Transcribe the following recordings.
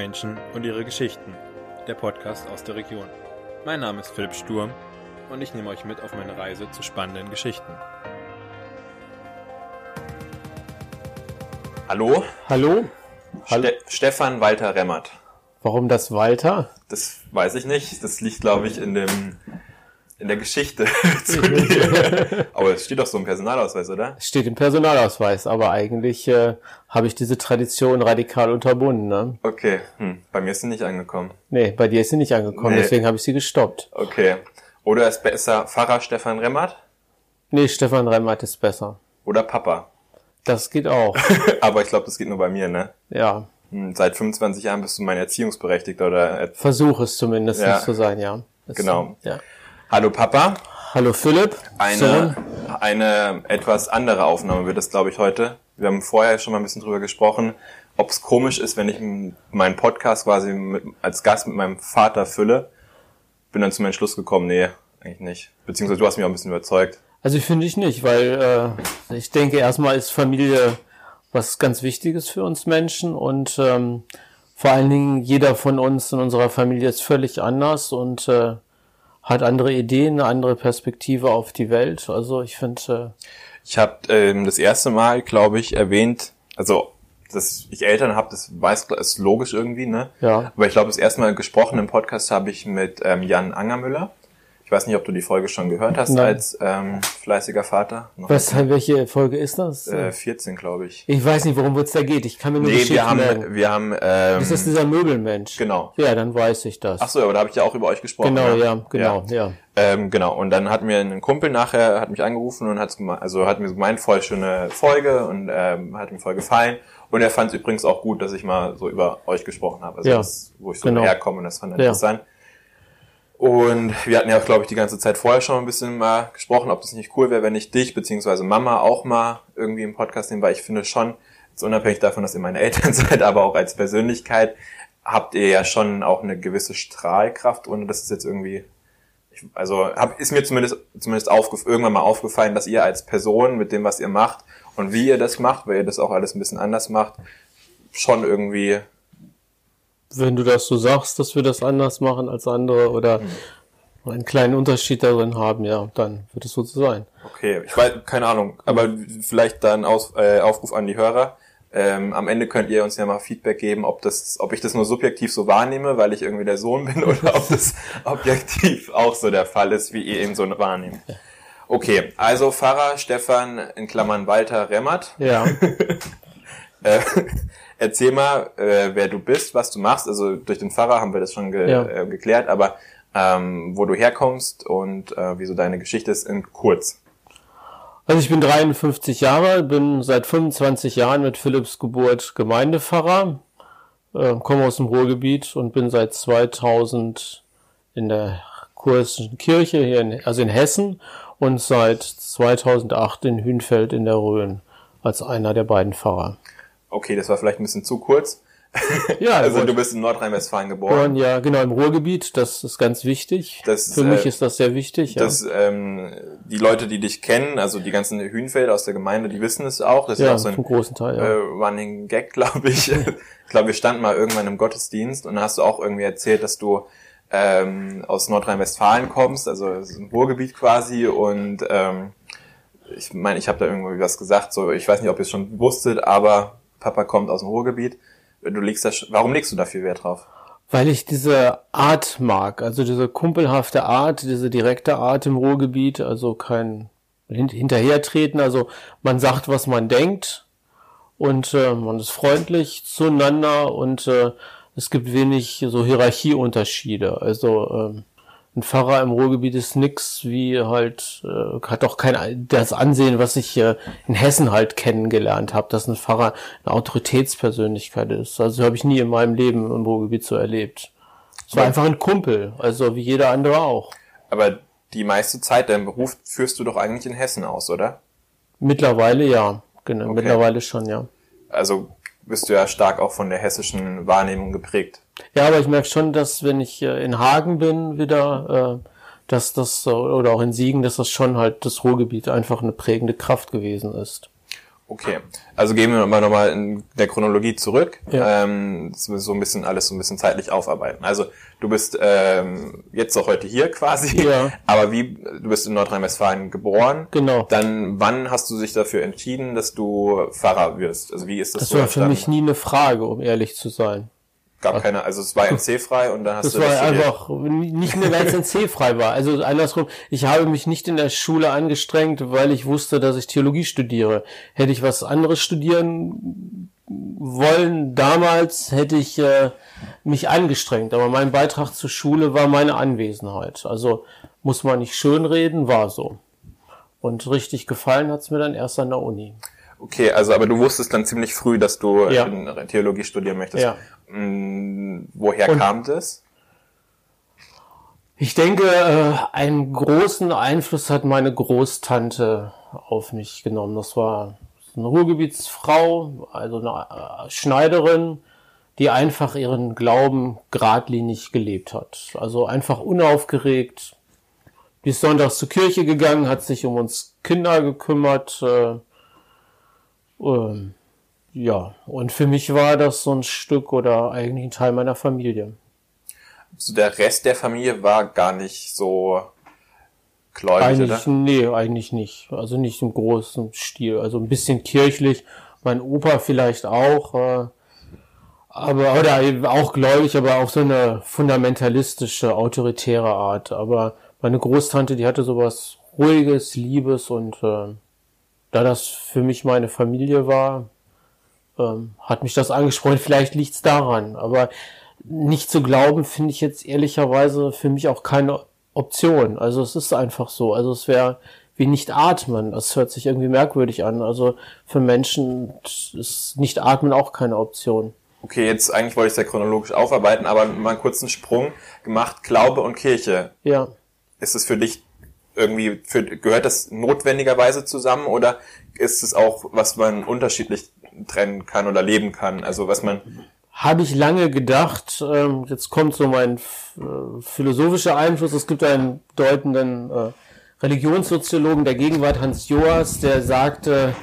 Menschen und ihre Geschichten. Der Podcast aus der Region. Mein Name ist Philipp Sturm und ich nehme euch mit auf meine Reise zu spannenden Geschichten. Hallo, Hallo? Hallo? Ste Stefan Walter Remmert. Warum das Walter? Das weiß ich nicht. Das liegt, glaube ich, in dem in der Geschichte zu dir. Aber es steht doch so im Personalausweis, oder? Es steht im Personalausweis, aber eigentlich äh, habe ich diese Tradition radikal unterbunden. Ne? Okay, hm. bei mir ist sie nicht angekommen. Nee, bei dir ist sie nicht angekommen, Nee. deswegen habe ich sie gestoppt. Okay. Oder ist besser Pfarrer Stefan Remmert Nee, Stefan Remmert ist besser. oder Papa? Das geht auch. Aber ich glaube, das geht nur bei mir, ne? ja, Hm, Seit 25 Jahren bist du mein Erziehungsberechtigter oder äh, versuch es zumindest Ja. zu sein, ja. Das- Genau. Ja. Hallo Papa. Hallo Philipp. Eine, Sohn. eine etwas andere Aufnahme wird es, glaube ich, heute. Wir haben vorher schon mal ein bisschen drüber gesprochen, ob es komisch ist, wenn ich meinen Podcast quasi mit, als Gast mit meinem Vater fülle. Bin dann zum Entschluss gekommen, nee, eigentlich nicht. Beziehungsweise du hast mich auch ein bisschen überzeugt. Also finde ich nicht, weil äh, ich denke erstmal ist Familie was ganz Wichtiges für uns Menschen und ähm, vor allen Dingen jeder von uns in unserer Familie ist völlig anders und äh, hat andere Ideen, eine andere Perspektive auf die Welt. Also ich finde, Ich habe ähm, das erste Mal, glaube ich, erwähnt, also dass ich Eltern habe, das weiß ist logisch irgendwie, ne? äh, ja, Aber ich glaube, das erste Mal gesprochen im Podcast habe ich mit ähm, Jan Angermüller. Ich weiß nicht, ob du die Folge schon gehört hast Nein. als ähm, fleißiger Vater. Noch was, welche Folge ist das? Äh, 14, glaube ich. ich weiß nicht, worum es da geht. Ich kann mir nur Nee, Geschichten wir haben, merken. wir haben, ähm, Ist das dieser Möbelmensch? genau. Ja, dann weiß ich das. Ach so, aber da habe ich ja auch über euch gesprochen. genau, ne? ja, genau, ja. Ähm, genau. Und dann hat mir ein Kumpel nachher, hat mich angerufen und hat also hat mir gemeint, voll schöne Folge und ähm, hat mir voll gefallen. Und er fand es übrigens auch gut, dass ich mal so über euch gesprochen habe. Also Ja, das, wo ich so genau. herkomme und das fand er Ja. interessant. Und wir hatten ja, glaube ich, die ganze Zeit vorher schon ein bisschen mal gesprochen, ob das nicht cool wäre, wenn ich dich beziehungsweise Mama auch mal irgendwie im Podcast nehme, weil ich finde schon, jetzt unabhängig davon, dass ihr meine Eltern seid, aber auch als Persönlichkeit, habt ihr ja schon auch eine gewisse Strahlkraft, ohne dass es jetzt irgendwie ich, also hab, ist mir zumindest zumindest aufgef irgendwann mal aufgefallen, dass ihr als Person mit dem, was ihr macht und wie ihr das macht, weil ihr das auch alles ein bisschen anders macht, schon irgendwie wenn du das so sagst, dass wir das anders machen als andere oder einen kleinen Unterschied darin haben, ja, dann wird es so sein. okay, ich weiß keine Ahnung, aber vielleicht dann Aus, äh, Aufruf an die Hörer. Ähm, am Ende könnt ihr uns ja mal Feedback geben, ob das, ob ich das nur subjektiv so wahrnehme, weil ich irgendwie der Sohn bin, oder ob das objektiv auch so der Fall ist, wie ihr eben so wahrnehmt. Okay, also Pfarrer Stefan in Klammern Walter Remmert. Ja, Äh, erzähl mal, äh, wer du bist, was du machst. Also durch den Pfarrer haben wir das schon ge Ja. äh, geklärt, aber ähm, wo du herkommst und äh, wie so deine Geschichte ist in kurz. also ich bin 53 Jahre, bin seit 25 Jahren mit Philipps Geburt Gemeindepfarrer, äh, komme aus dem Ruhrgebiet und bin seit 2000 in der kurischen Kirche hier, in, also in Hessen und seit 2008 in Hünfeld in der Rhön als einer der beiden Pfarrer. Okay, das war vielleicht ein bisschen zu kurz. Ja, Also gut. du bist in Nordrhein-Westfalen Geboren, ja, genau, im Ruhrgebiet, das ist ganz wichtig. Das, Für mich äh, ist das sehr wichtig. Ja, Das, ähm, die Leute, die dich kennen, also die ganzen Hühnfelder aus der Gemeinde, die wissen es auch. Das ist ja auch so ein großen Teil, ja. äh, Running Gag, glaube ich. ich glaube, wir standen mal irgendwann im Gottesdienst und da hast du auch irgendwie erzählt, dass du ähm, aus Nordrhein-Westfalen kommst, also es ist ein Ruhrgebiet quasi und ähm, ich meine, ich habe da irgendwie was gesagt, so ich weiß nicht, ob ihr es schon wusstet, aber Papa kommt aus dem Ruhrgebiet. Du legst da, sch- warum legst du da viel Wert drauf? Weil ich diese Art mag, also diese kumpelhafte Art, diese direkte Art im Ruhrgebiet, also kein hin Hinterhertreten, also man sagt, was man denkt und äh, man ist freundlich zueinander und äh, es gibt wenig so Hierarchieunterschiede. Also ähm, ein Pfarrer im Ruhrgebiet ist nix wie halt, äh, hat auch kein das Ansehen, was ich äh, in Hessen halt kennengelernt habe, dass ein Pfarrer eine Autoritätspersönlichkeit ist. Also habe ich nie in meinem Leben im Ruhrgebiet so erlebt. Es war einfach ein Kumpel, also wie jeder andere auch. Aber die meiste Zeit, deinen Beruf führst du doch eigentlich in Hessen aus, oder? Mittlerweile ja, genau, Okay. mittlerweile schon, ja. Also bist du ja stark auch von der hessischen Wahrnehmung geprägt. Ja, aber ich merke schon, dass wenn ich äh, in Hagen bin wieder, äh, dass das, oder auch in Siegen, dass das schon halt das Ruhrgebiet einfach eine prägende Kraft gewesen ist. Okay, also gehen wir mal nochmal in der Chronologie zurück. Ja. Ähm, so ein bisschen alles so ein bisschen zeitlich aufarbeiten. Also du bist ähm, jetzt auch heute hier quasi, Ja. aber wie du bist in Nordrhein-Westfalen geboren. Genau. Dann wann hast du dich dafür entschieden, dass du Pfarrer wirst? Also wie ist das, Das so war für mich nie eine Frage, um ehrlich zu sein. Gab keine, also es war NC-frei und dann hast Das du war das studiert. einfach nicht mehr, weil es NC-frei war. Also andersrum, ich habe mich nicht in der Schule angestrengt, weil ich wusste, dass ich Theologie studiere. Hätte ich was anderes studieren wollen damals, hätte ich äh, mich angestrengt. Aber mein Beitrag zur Schule war meine Anwesenheit. Also muss man nicht schönreden, war so. Und richtig gefallen hat's mir dann erst an der Uni. Okay, also aber du wusstest dann ziemlich früh, dass du Ja. in Theologie studieren möchtest. Ja. Mm, Woher Und- kam das? Ich denke, äh, einen großen Einfluss hat meine Großtante auf mich genommen. Das war eine Ruhrgebietsfrau, also eine äh, Schneiderin, die einfach ihren Glauben geradlinig gelebt hat. Also einfach unaufgeregt. Die ist sonntags zur Kirche gegangen, hat sich um uns Kinder gekümmert. Äh, ähm, ja, und für mich war das so ein Stück oder eigentlich ein Teil meiner Familie. So der Rest der Familie war gar nicht so gläubig, Eigentlich, oder? nee, eigentlich nicht. Also nicht im großen Stil. Also ein bisschen kirchlich. Mein Opa vielleicht auch. Äh, aber, oder auch gläubig, aber auch so eine fundamentalistische, autoritäre Art. Aber meine Großtante, die hatte sowas ruhiges, liebes und äh, da das für mich meine Familie war, ähm, hat mich das angesprochen. Vielleicht liegt's daran. Aber nicht zu glauben, finde ich jetzt ehrlicherweise für mich auch keine Option. Also es ist einfach so. Also es wäre wie nicht atmen. Das hört sich irgendwie merkwürdig an. Also für Menschen ist nicht atmen auch keine Option. Okay, jetzt eigentlich wollte ich es ja chronologisch aufarbeiten, aber mal einen kurzen Sprung gemacht. Glaube und Kirche. Ja. Ist es für dich irgendwie, für, gehört das notwendigerweise zusammen oder ist es auch, was man unterschiedlich trennen kann oder leben kann? Also was man, Habe ich lange gedacht, ähm, jetzt kommt so mein äh, philosophischer Einfluss. Es gibt einen bedeutenden äh, Religionssoziologen der Gegenwart, Hans Joas, der sagte,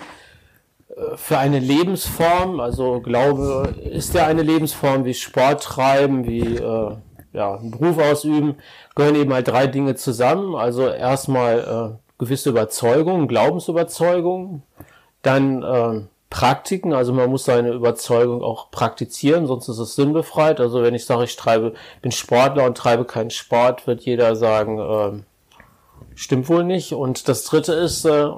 äh, für eine Lebensform, also Glaube ist ja eine Lebensform wie Sport treiben, wie ja, einen Beruf ausüben, gehören eben halt drei Dinge zusammen. Also erstmal äh, gewisse Überzeugungen, Glaubensüberzeugungen, dann äh, Praktiken, also man muss seine Überzeugung auch praktizieren, sonst ist es sinnbefreit. Also wenn ich sage, ich treibe, bin Sportler und treibe keinen Sport, wird jeder sagen, ähm, stimmt wohl nicht. Und das dritte ist, äh,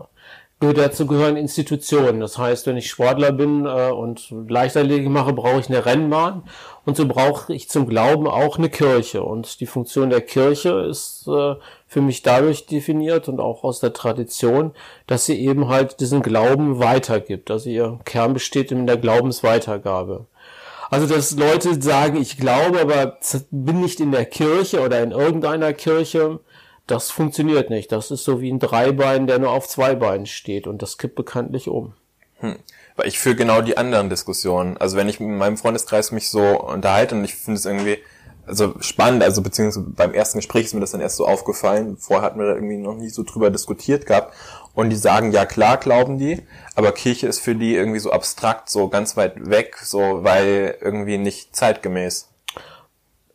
dazu gehören Institutionen. Das heißt, wenn ich Sportler bin äh, und Leichtathletik mache, brauche ich eine Rennbahn und so brauche ich zum Glauben auch eine Kirche. Und die Funktion der Kirche ist äh, für mich dadurch definiert und auch aus der Tradition, dass sie eben halt diesen Glauben weitergibt. Also ihr Kern besteht in der Glaubensweitergabe. Also, dass Leute sagen, ich glaube, aber bin nicht in der Kirche oder in irgendeiner Kirche, das funktioniert nicht. Das ist so wie ein Dreibein, der nur auf zwei Beinen steht und das kippt bekanntlich um. weil ich führe genau die anderen Diskussionen. Also wenn ich mit meinem Freundeskreis mich so unterhalte und ich finde es irgendwie, also spannend, also beziehungsweise beim ersten Gespräch ist mir das dann erst so aufgefallen. Vorher hatten wir da irgendwie noch nie so drüber diskutiert gehabt. Und die sagen, ja klar, glauben die, aber Kirche ist für die irgendwie so abstrakt, so ganz weit weg, so weil irgendwie nicht zeitgemäß.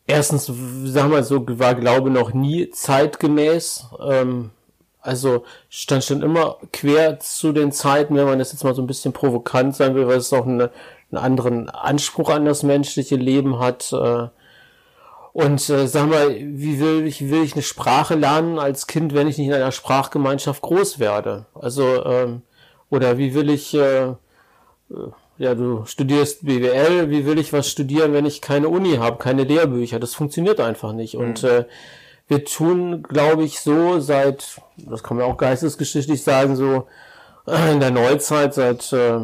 Erstens, sagen wir so, war Glaube noch nie zeitgemäß. Ähm, also stand schon immer quer zu den Zeiten, wenn man das jetzt mal so ein bisschen provokant sein will, weil es auch eine, einen anderen Anspruch an das menschliche Leben hat. Äh, und äh, sag mal, wie will ich, will ich eine Sprache lernen als Kind, wenn ich nicht in einer Sprachgemeinschaft groß werde? Also, ähm, oder wie will ich, äh, äh, ja, du studierst BWL, wie will ich was studieren, wenn ich keine Uni habe, keine Lehrbücher? Das funktioniert einfach nicht. Und äh, wir tun, glaube ich, so seit, das kann man auch geistesgeschichtlich sagen, so äh, in der Neuzeit seit äh,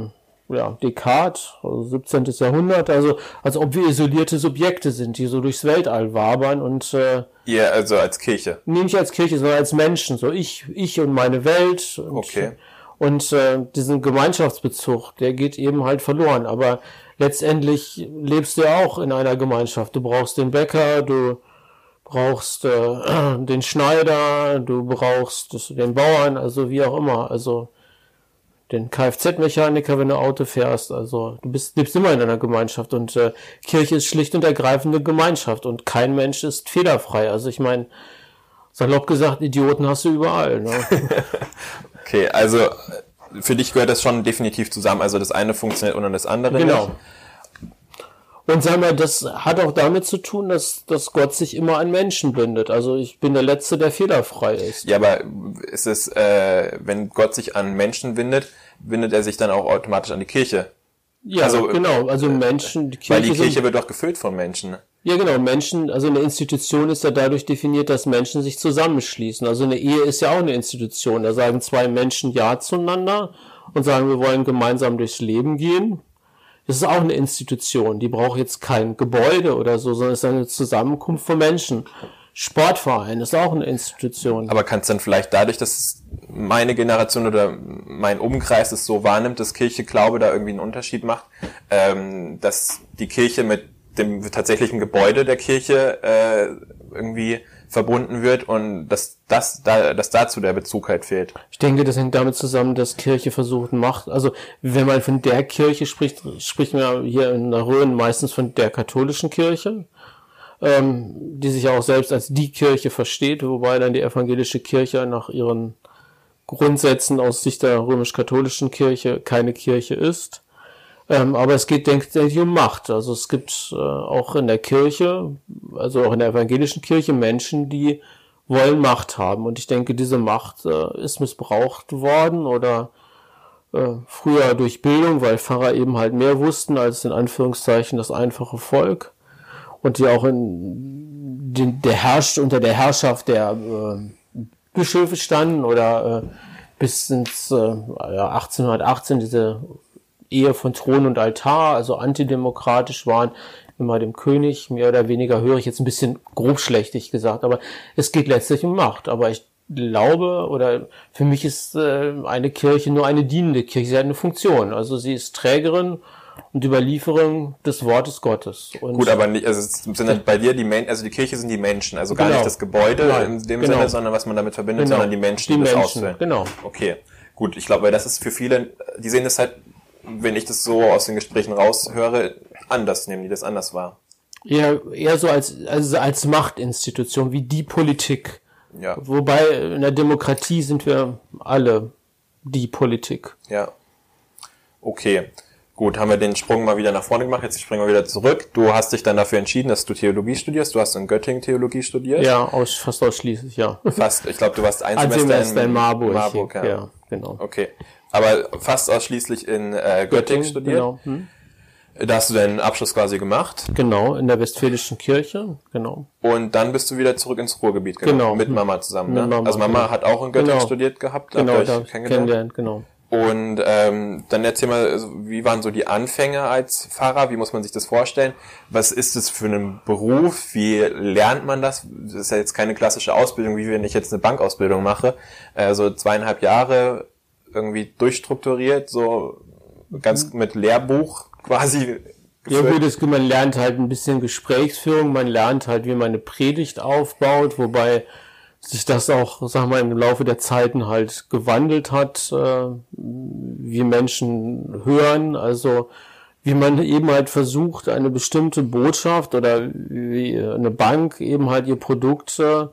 ja, Descartes, also 17. Jahrhundert, also als ob wir isolierte Subjekte sind, die so durchs Weltall wabern und äh, Ihr, also als Kirche. nee, nicht als Kirche, sondern als Menschen, so ich, ich und meine Welt. Und, Okay. Und äh, diesen Gemeinschaftsbezug, der geht eben halt verloren. Aber letztendlich lebst du ja auch in einer Gemeinschaft. Du brauchst den Bäcker, du brauchst äh, den Schneider, du brauchst den Bauern, also wie auch immer. Also den Kfz-Mechaniker, wenn du Auto fährst. Also du bist, lebst immer in einer Gemeinschaft und äh, Kirche ist schlicht und ergreifend eine Gemeinschaft und kein Mensch ist fehlerfrei. Also ich meine, salopp gesagt, Idioten hast du überall. Ne? okay, also für dich gehört das schon definitiv zusammen. Also das eine funktioniert ohne das andere. Genau. Nicht. Und sag mal, das hat auch damit zu tun, dass, dass Gott sich immer an Menschen bindet. Also ich bin der Letzte, der fehlerfrei ist. Ja, aber ist es, äh, wenn Gott sich an Menschen bindet, bindet er sich dann auch automatisch an die Kirche? Ja, also, genau. Also Menschen, die Kirche. Weil die Kirche sind, wird doch gefüllt von Menschen. Ja, genau. Menschen, also eine Institution ist ja dadurch definiert, dass Menschen sich zusammenschließen. Also eine Ehe ist ja auch eine Institution. Da sagen zwei Menschen Ja zueinander und sagen, wir wollen gemeinsam durchs Leben gehen. Das ist auch eine Institution. Die braucht jetzt kein Gebäude oder so, sondern ist eine Zusammenkunft von Menschen. Sportverein ist auch eine Institution. Aber kann es dann vielleicht dadurch, dass meine Generation oder mein Umkreis es so wahrnimmt, dass Kirche Glaube da irgendwie einen Unterschied macht, ähm, dass die Kirche mit dem tatsächlichen Gebäude der Kirche äh, irgendwie verbunden wird und dass das da, dass dazu der Bezug halt fehlt. Ich denke, das hängt damit zusammen, dass Kirche versucht macht. Also wenn man von der Kirche spricht, spricht man hier in der Rhön meistens von der katholischen Kirche, ähm, die sich auch selbst als die Kirche versteht, wobei dann die evangelische Kirche nach ihren Grundsätzen aus Sicht der römisch-katholischen Kirche keine Kirche ist. Ähm, aber es geht, denke ich, um Macht. Also es gibt äh, auch in der Kirche, also auch in der evangelischen Kirche Menschen, die wollen Macht haben. Und ich denke, diese Macht äh, ist missbraucht worden oder äh, früher durch Bildung, weil Pfarrer eben halt mehr wussten als in Anführungszeichen das einfache Volk. Und die auch in den, der herrscht unter der Herrschaft der äh, Bischöfe standen oder äh, bis ins äh, 1818 diese Ehe von Thron und Altar, also antidemokratisch waren, immer dem König, mehr oder weniger höre ich jetzt ein bisschen grobschlächtig gesagt, aber es geht letztlich um Macht. Aber ich glaube oder für mich ist äh, eine Kirche nur eine dienende Kirche, sie hat eine Funktion. Also sie ist Trägerin und Überlieferung des Wortes Gottes. Und Gut, aber nicht, also sind dann bei dir die Menschen, also die Kirche sind die Menschen, also gar genau. nicht das Gebäude Nein, in dem genau. Sinne, sondern was man damit verbindet, genau. sondern die Menschen, die, die das Menschen, ausfüllen. Genau. Okay. Gut, ich glaube, weil das ist für viele, die sehen das halt wenn ich das so aus den Gesprächen raushöre, anders, nehmen die das anders wahr. Eher, eher so als, also als Machtinstitution, wie die Politik. Ja. Wobei in der Demokratie sind wir alle die Politik. Ja. Okay. Gut, haben wir den Sprung mal wieder nach vorne gemacht, jetzt springen wir wieder zurück. Du hast dich dann dafür entschieden, dass du Theologie studierst. Du hast in Göttingen Theologie studiert. Ja, aus, fast ausschließlich, ja. Fast, ich glaube, du warst ein, ein Semester, Semester in, in Marburg. Marburg ja. ja, genau. Okay. Aber fast ausschließlich in äh, Göttingen, Göttingen studiert. Genau. Hm. Da hast du deinen Abschluss quasi gemacht. Genau, in der Westfälischen Kirche, genau. Und dann bist du wieder zurück ins Ruhrgebiet gegangen. Genau. Mit Mama zusammen, ne? Mama, also Mama genau. hat auch in Göttingen genau. studiert gehabt. Genau, da kennengelernt, genau. Und ähm, dann erzähl mal, also, wie waren so die Anfänge als Pfarrer? Wie muss man sich das vorstellen? Was ist es für ein Beruf? Wie lernt man das? Das ist ja jetzt keine klassische Ausbildung, wie wenn ich jetzt eine Bankausbildung mache. Äh, so zweieinhalb Jahre irgendwie durchstrukturiert, so ganz mhm. mit Lehrbuch quasi. Ja gut, es, man lernt halt ein bisschen Gesprächsführung, man lernt halt, wie man eine Predigt aufbaut, wobei sich das auch, sag mal, im Laufe der Zeiten halt gewandelt hat, äh, wie Menschen hören, also wie man eben halt versucht, eine bestimmte Botschaft oder wie eine Bank eben halt ihr Produkt äh,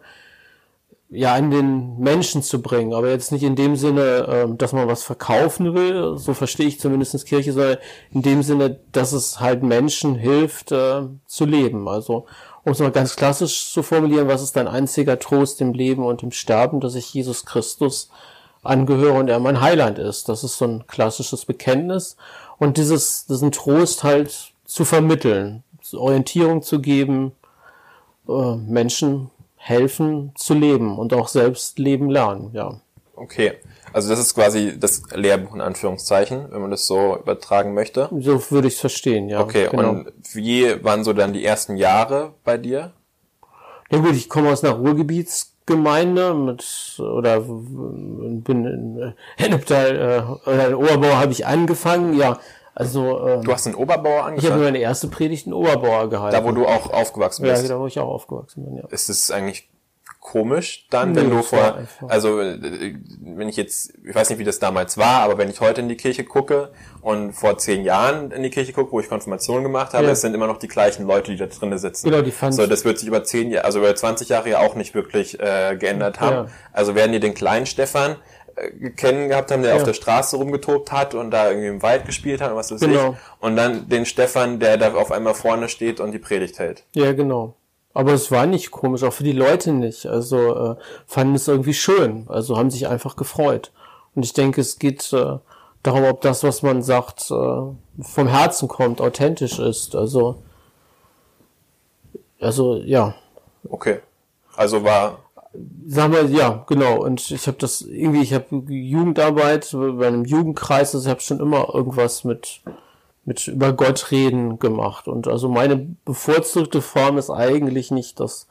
ja an den Menschen zu bringen, aber jetzt nicht in dem Sinne, äh, dass man was verkaufen will, so verstehe ich zumindest Kirche, sondern in dem Sinne, dass es halt Menschen hilft äh, zu leben. Also um es mal ganz klassisch zu formulieren, was ist dein einziger Trost im Leben und im Sterben, dass ich Jesus Christus angehöre und er mein Heiland ist. Das ist so ein klassisches Bekenntnis und dieses diesen Trost halt zu vermitteln, Orientierung zu geben, äh, Menschen helfen zu leben und auch selbst leben lernen, ja. Okay. Also das ist quasi das Lehrbuch in Anführungszeichen, wenn man das so übertragen möchte. So würde ich es verstehen, ja. Okay, genau. und wie waren so dann die ersten Jahre bei dir? Ja gut, ich komme aus einer Ruhrgebietsgemeinde mit oder bin in Henneptal äh, oder in Oberbau habe ich angefangen, ja. Also ähm, du hast in Oberbauer angefangen. Ich habe meine erste Predigt in Oberbauer gehalten. Da wo du auch aufgewachsen bist. Ja, da wo ich auch aufgewachsen bin. Ja. Ist es eigentlich komisch dann, Nee, wenn du vor, also äh, wenn ich jetzt, ich weiß nicht, wie das damals war, aber wenn ich heute in die Kirche gucke und vor zehn Jahren in die Kirche gucke, wo ich Konfirmation gemacht habe, Ja. es sind immer noch die gleichen Leute, die da drinnen sitzen. Genau, die fand So, das wird sich über zehn Jahre, also über 20 Jahre ja auch nicht wirklich äh, geändert haben. Ja. Also werden die den kleinen Stefan kennen gehabt haben, der Ja. auf der Straße rumgetobt hat und da irgendwie im Wald gespielt hat und was weiß Genau. ich. Und dann den Stefan, der da auf einmal vorne steht und die Predigt hält. Ja, genau. Aber es war nicht komisch, auch für die Leute nicht. Also äh, fanden es irgendwie schön. Also haben sich einfach gefreut. Und ich denke, es geht äh, darum, ob das, was man sagt, äh, vom Herzen kommt, authentisch ist. Also, also ja, Okay. Also war sagen wir ja, genau. Und ich habe das irgendwie, ich habe Jugendarbeit bei einem Jugendkreis, also ich habe schon immer irgendwas mit mit über Gott reden gemacht. Und also meine bevorzugte Form ist eigentlich nicht das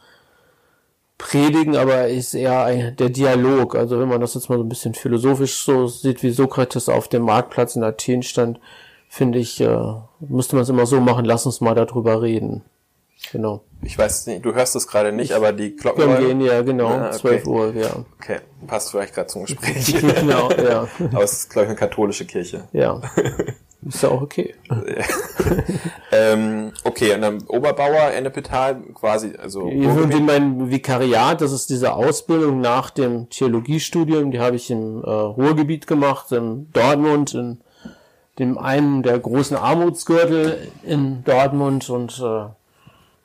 Predigen, aber ist eher ein, der Dialog. Also wenn man das jetzt mal so ein bisschen philosophisch so sieht, wie Sokrates auf dem Marktplatz in Athen stand, finde ich, äh, müsste man es immer so machen, lass uns mal darüber reden. Genau. Ich weiß nicht, du hörst es gerade nicht, aber die Glocken gehen ja genau, Ah, okay. 12 Uhr, ja. Okay, passt vielleicht gerade zum Gespräch. genau, ja. aber es ist, glaube ich, eine katholische Kirche. Ja. Ist ja auch okay. Ähm, okay, und dann Oberbauer, Ennepetal, quasi, also Und in meinem Vikariat, das ist diese Ausbildung nach dem Theologiestudium, die habe ich im äh, Ruhrgebiet gemacht, in Dortmund, in dem einen der großen Armutsgürtel in Dortmund und äh,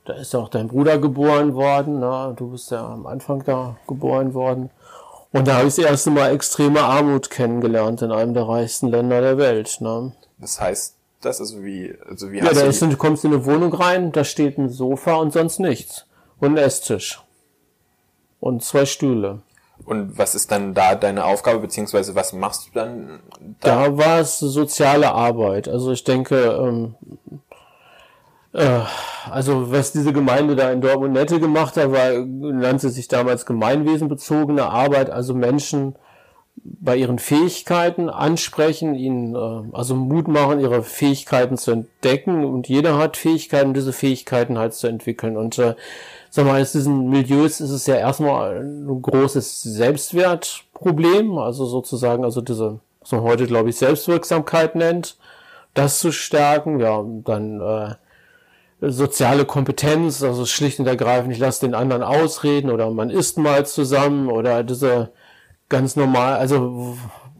da ist auch dein Bruder geboren worden, na, du bist ja am Anfang da geboren worden. Und da habe ich das erste Mal extreme Armut kennengelernt in einem der reichsten Länder der Welt. Ne? das heißt, das ist wie, also wie Ja, hast da du ist, du kommst in eine Wohnung rein, da steht ein Sofa und sonst nichts. Und ein Esstisch. Und zwei Stühle. und was ist dann da deine Aufgabe, beziehungsweise was machst du dann da? Da war es soziale Arbeit. Also ich denke, ähm, äh, also was diese Gemeinde da in Dortmund Nette gemacht hat, war, nannte sich damals gemeinwesenbezogene Arbeit, also Menschen bei ihren Fähigkeiten ansprechen, ihnen äh, also Mut machen, ihre Fähigkeiten zu entdecken. Und jeder hat Fähigkeiten, diese Fähigkeiten halt zu entwickeln. Und äh, sag mal, in diesen Milieus ist es ja erstmal ein großes Selbstwertproblem, also sozusagen, also diese, was man heute glaube ich Selbstwirksamkeit nennt, das zu stärken, ja, dann äh, soziale Kompetenz, also schlicht und ergreifend, ich lasse den anderen ausreden oder man isst mal zusammen oder diese ganz normal, also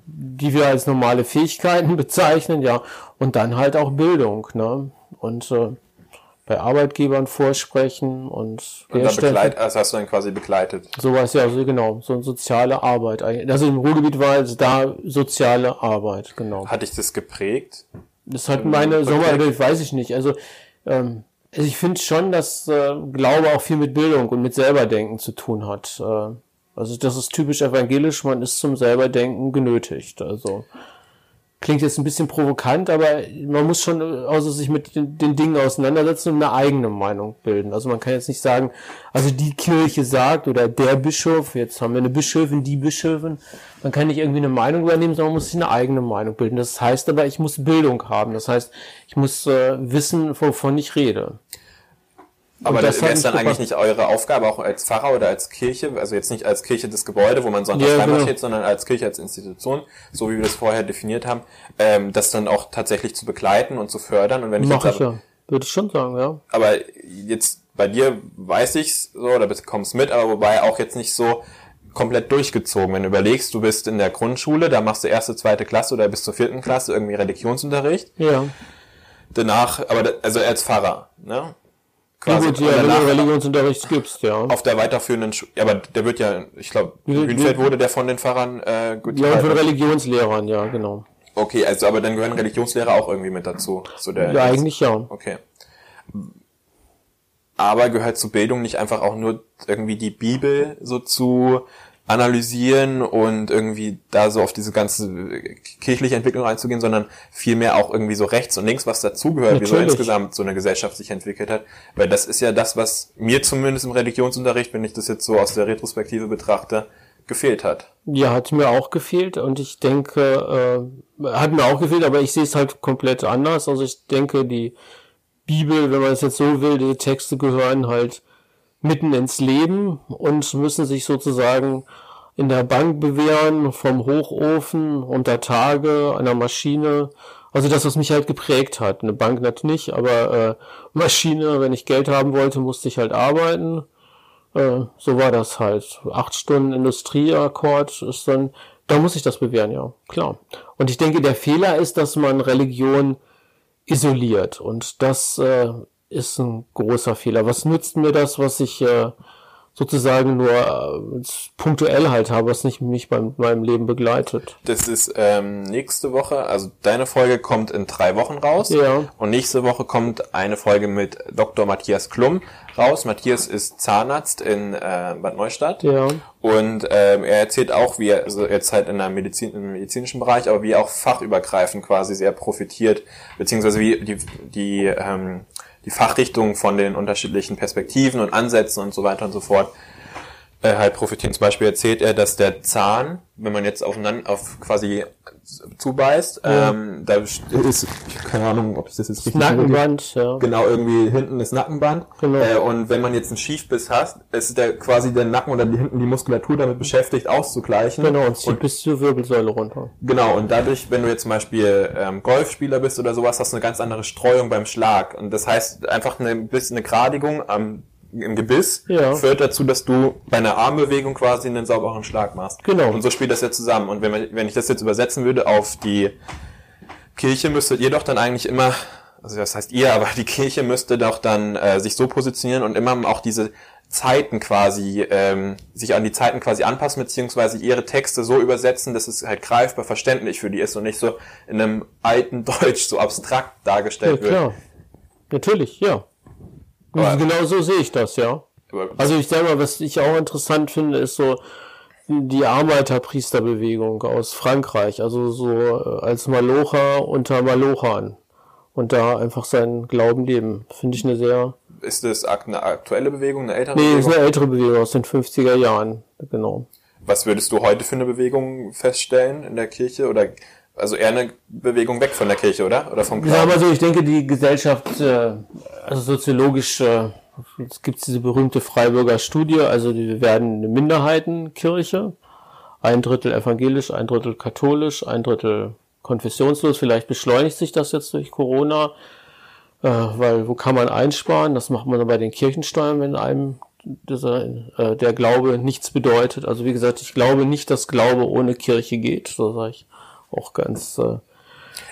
die wir als normale Fähigkeiten bezeichnen, ja, und dann halt auch Bildung, ne? Und äh, bei Arbeitgebern vorsprechen und, Und dann begleit, also hast du dann quasi begleitet. sowas, ja, so genau, so eine soziale Arbeit. Also im Ruhrgebiet war es da soziale Arbeit, genau. Hat dich das geprägt? Das hat meine Sommerwelt, weiß ich nicht. Also, ähm, also ich finde schon, dass äh, Glaube auch viel mit Bildung und mit Selberdenken zu tun hat. Äh, also das ist typisch evangelisch, man ist zum Selberdenken genötigt. Also klingt jetzt ein bisschen provokant, aber man muss schon also sich mit den, den Dingen auseinandersetzen und eine eigene Meinung bilden. Also man kann jetzt nicht sagen, also die Kirche sagt oder der Bischof, jetzt haben wir eine Bischöfin, die Bischöfin, man kann nicht irgendwie eine Meinung übernehmen, sondern man muss sich eine eigene Meinung bilden. Das heißt aber, ich muss Bildung haben. Das heißt, ich muss äh, wissen, wovon ich rede. Aber das wäre es dann eigentlich nicht eure Aufgabe, auch als Pfarrer oder als Kirche, also jetzt nicht als Kirche das Gebäude, wo man sonntags Ja, einmal genau. steht, sondern als Kirche, als Institution, so wie wir das vorher definiert haben, ähm, das dann auch tatsächlich zu begleiten und zu fördern. Und wenn ich Mache jetzt ich aber, ja. Würde ich schon sagen, ja. aber jetzt bei dir weiß ich's so oder bekommst mit, aber wobei auch jetzt nicht so komplett durchgezogen. Wenn du überlegst, du bist in der Grundschule, da machst du erste, zweite Klasse oder bis zur vierten Klasse irgendwie Religionsunterricht. Ja. Danach, aber da, also als Pfarrer, ne? Ja gut, ja, wenn du Religionsunterricht gibst, ja. auf der weiterführenden Schule. Ja, aber der wird ja, ich glaube, Hünfeld wurde der von den Pfarrern äh, gut Ja, und von Religionslehrern, ja, genau. Okay, also aber dann gehören Religionslehrer auch irgendwie mit dazu. So der, Ja, eigentlich ja. Okay. Aber gehört zur Bildung nicht einfach auch nur irgendwie die Bibel so zu analysieren und irgendwie da so auf diese ganze kirchliche Entwicklung einzugehen, sondern vielmehr auch irgendwie so rechts und links, was dazugehört, wie so insgesamt so eine Gesellschaft sich entwickelt hat. Weil das ist ja das, was mir zumindest im Religionsunterricht, wenn ich das jetzt so aus der Retrospektive betrachte, gefehlt hat. Ja, hat mir auch gefehlt und ich denke, äh, hat mir auch gefehlt, aber ich sehe es halt komplett anders. Also ich denke, die Bibel, wenn man es jetzt so will, diese Texte gehören halt mitten ins Leben und müssen sich sozusagen in der Bank bewähren, vom Hochofen, unter Tage, einer Maschine. Also das, was mich halt geprägt hat. Eine Bank natürlich nicht, aber äh, Maschine, wenn ich Geld haben wollte, musste ich halt arbeiten. Äh, so war das halt. Acht Stunden Industrieakkord ist dann, da muss ich das bewähren, ja, klar. Und ich denke, der Fehler ist, dass man Religion isoliert. Und das äh, ist ein großer Fehler. Was nützt mir das, was ich äh, sozusagen nur äh, punktuell halt habe, was nicht mich beim meinem Leben begleitet. Das ist ähm, nächste Woche, also deine Folge kommt in drei Wochen raus. Ja. Und nächste Woche kommt eine Folge mit Dr. Matthias Klum raus. Matthias ist Zahnarzt in äh, Bad Neustadt. Ja. Und ähm, er erzählt auch, wie er, also jetzt halt in der Medizin, im medizinischen Bereich, aber wie er auch fachübergreifend quasi sehr profitiert, beziehungsweise wie die, die ähm, die Fachrichtung von den unterschiedlichen Perspektiven und Ansätzen und so weiter und so fort äh, halt profitieren. Zum Beispiel erzählt er, dass der Zahn, wenn man jetzt aufeinander auf quasi zubeißt, Ja. ähm, da ist, keine Ahnung, ob ich das jetzt richtig Nackenband, ja. Genau, irgendwie hinten ist Nackenband. Genau. Äh, und wenn man jetzt einen Schiefbiss hat, ist der quasi der Nacken oder die, hinten die Muskulatur damit beschäftigt, auszugleichen. Genau, und zieht bis zur Wirbelsäule runter. Genau, und dadurch, wenn du jetzt zum Beispiel ähm, Golfspieler bist oder sowas, hast du eine ganz andere Streuung beim Schlag. Und das heißt, einfach eine bisschen eine Gradigung am, im Gebiss Ja. führt dazu, dass du bei einer Armbewegung quasi einen sauberen Schlag machst. Genau. Und so spielt das ja zusammen. Und wenn, man, wenn ich das jetzt übersetzen würde auf die Kirche, müsstet ihr doch dann eigentlich immer, also das heißt ihr, aber die Kirche müsste doch dann äh, sich so positionieren und immer auch diese Zeiten quasi, ähm, sich an die Zeiten quasi anpassen, beziehungsweise ihre Texte so übersetzen, dass es halt greifbar verständlich für die ist und nicht so in einem alten Deutsch so abstrakt Ja, dargestellt wird. klar. Natürlich, ja. Aber- genau so sehe ich das, ja. Also ich sag mal, was ich auch interessant finde, ist so die Arbeiterpriesterbewegung aus Frankreich, also so äh, als Malocher unter Malochern und da einfach seinen Glauben leben. Finde ich eine sehr, Ist das eine aktuelle Bewegung, eine ältere nee, ist Bewegung? eine ältere Bewegung aus den 50er Jahren, genau. Was würdest du heute für eine Bewegung feststellen in der Kirche? Oder also eher eine Bewegung weg von der Kirche, oder? Oder vom Ja, Glauben? aber so, ich denke, die Gesellschaft, äh, also soziologisch, äh, es gibt diese berühmte Freiburger Studie, also wir werden eine Minderheitenkirche, ein Drittel evangelisch, ein Drittel katholisch, ein Drittel konfessionslos. Vielleicht beschleunigt sich das jetzt durch Corona, äh, weil wo kann man einsparen? Das macht man dann bei den Kirchensteuern, wenn einem dieser, äh, der Glaube nichts bedeutet. Also wie gesagt, ich glaube nicht, dass Glaube ohne Kirche geht. So sage ich auch ganz äh,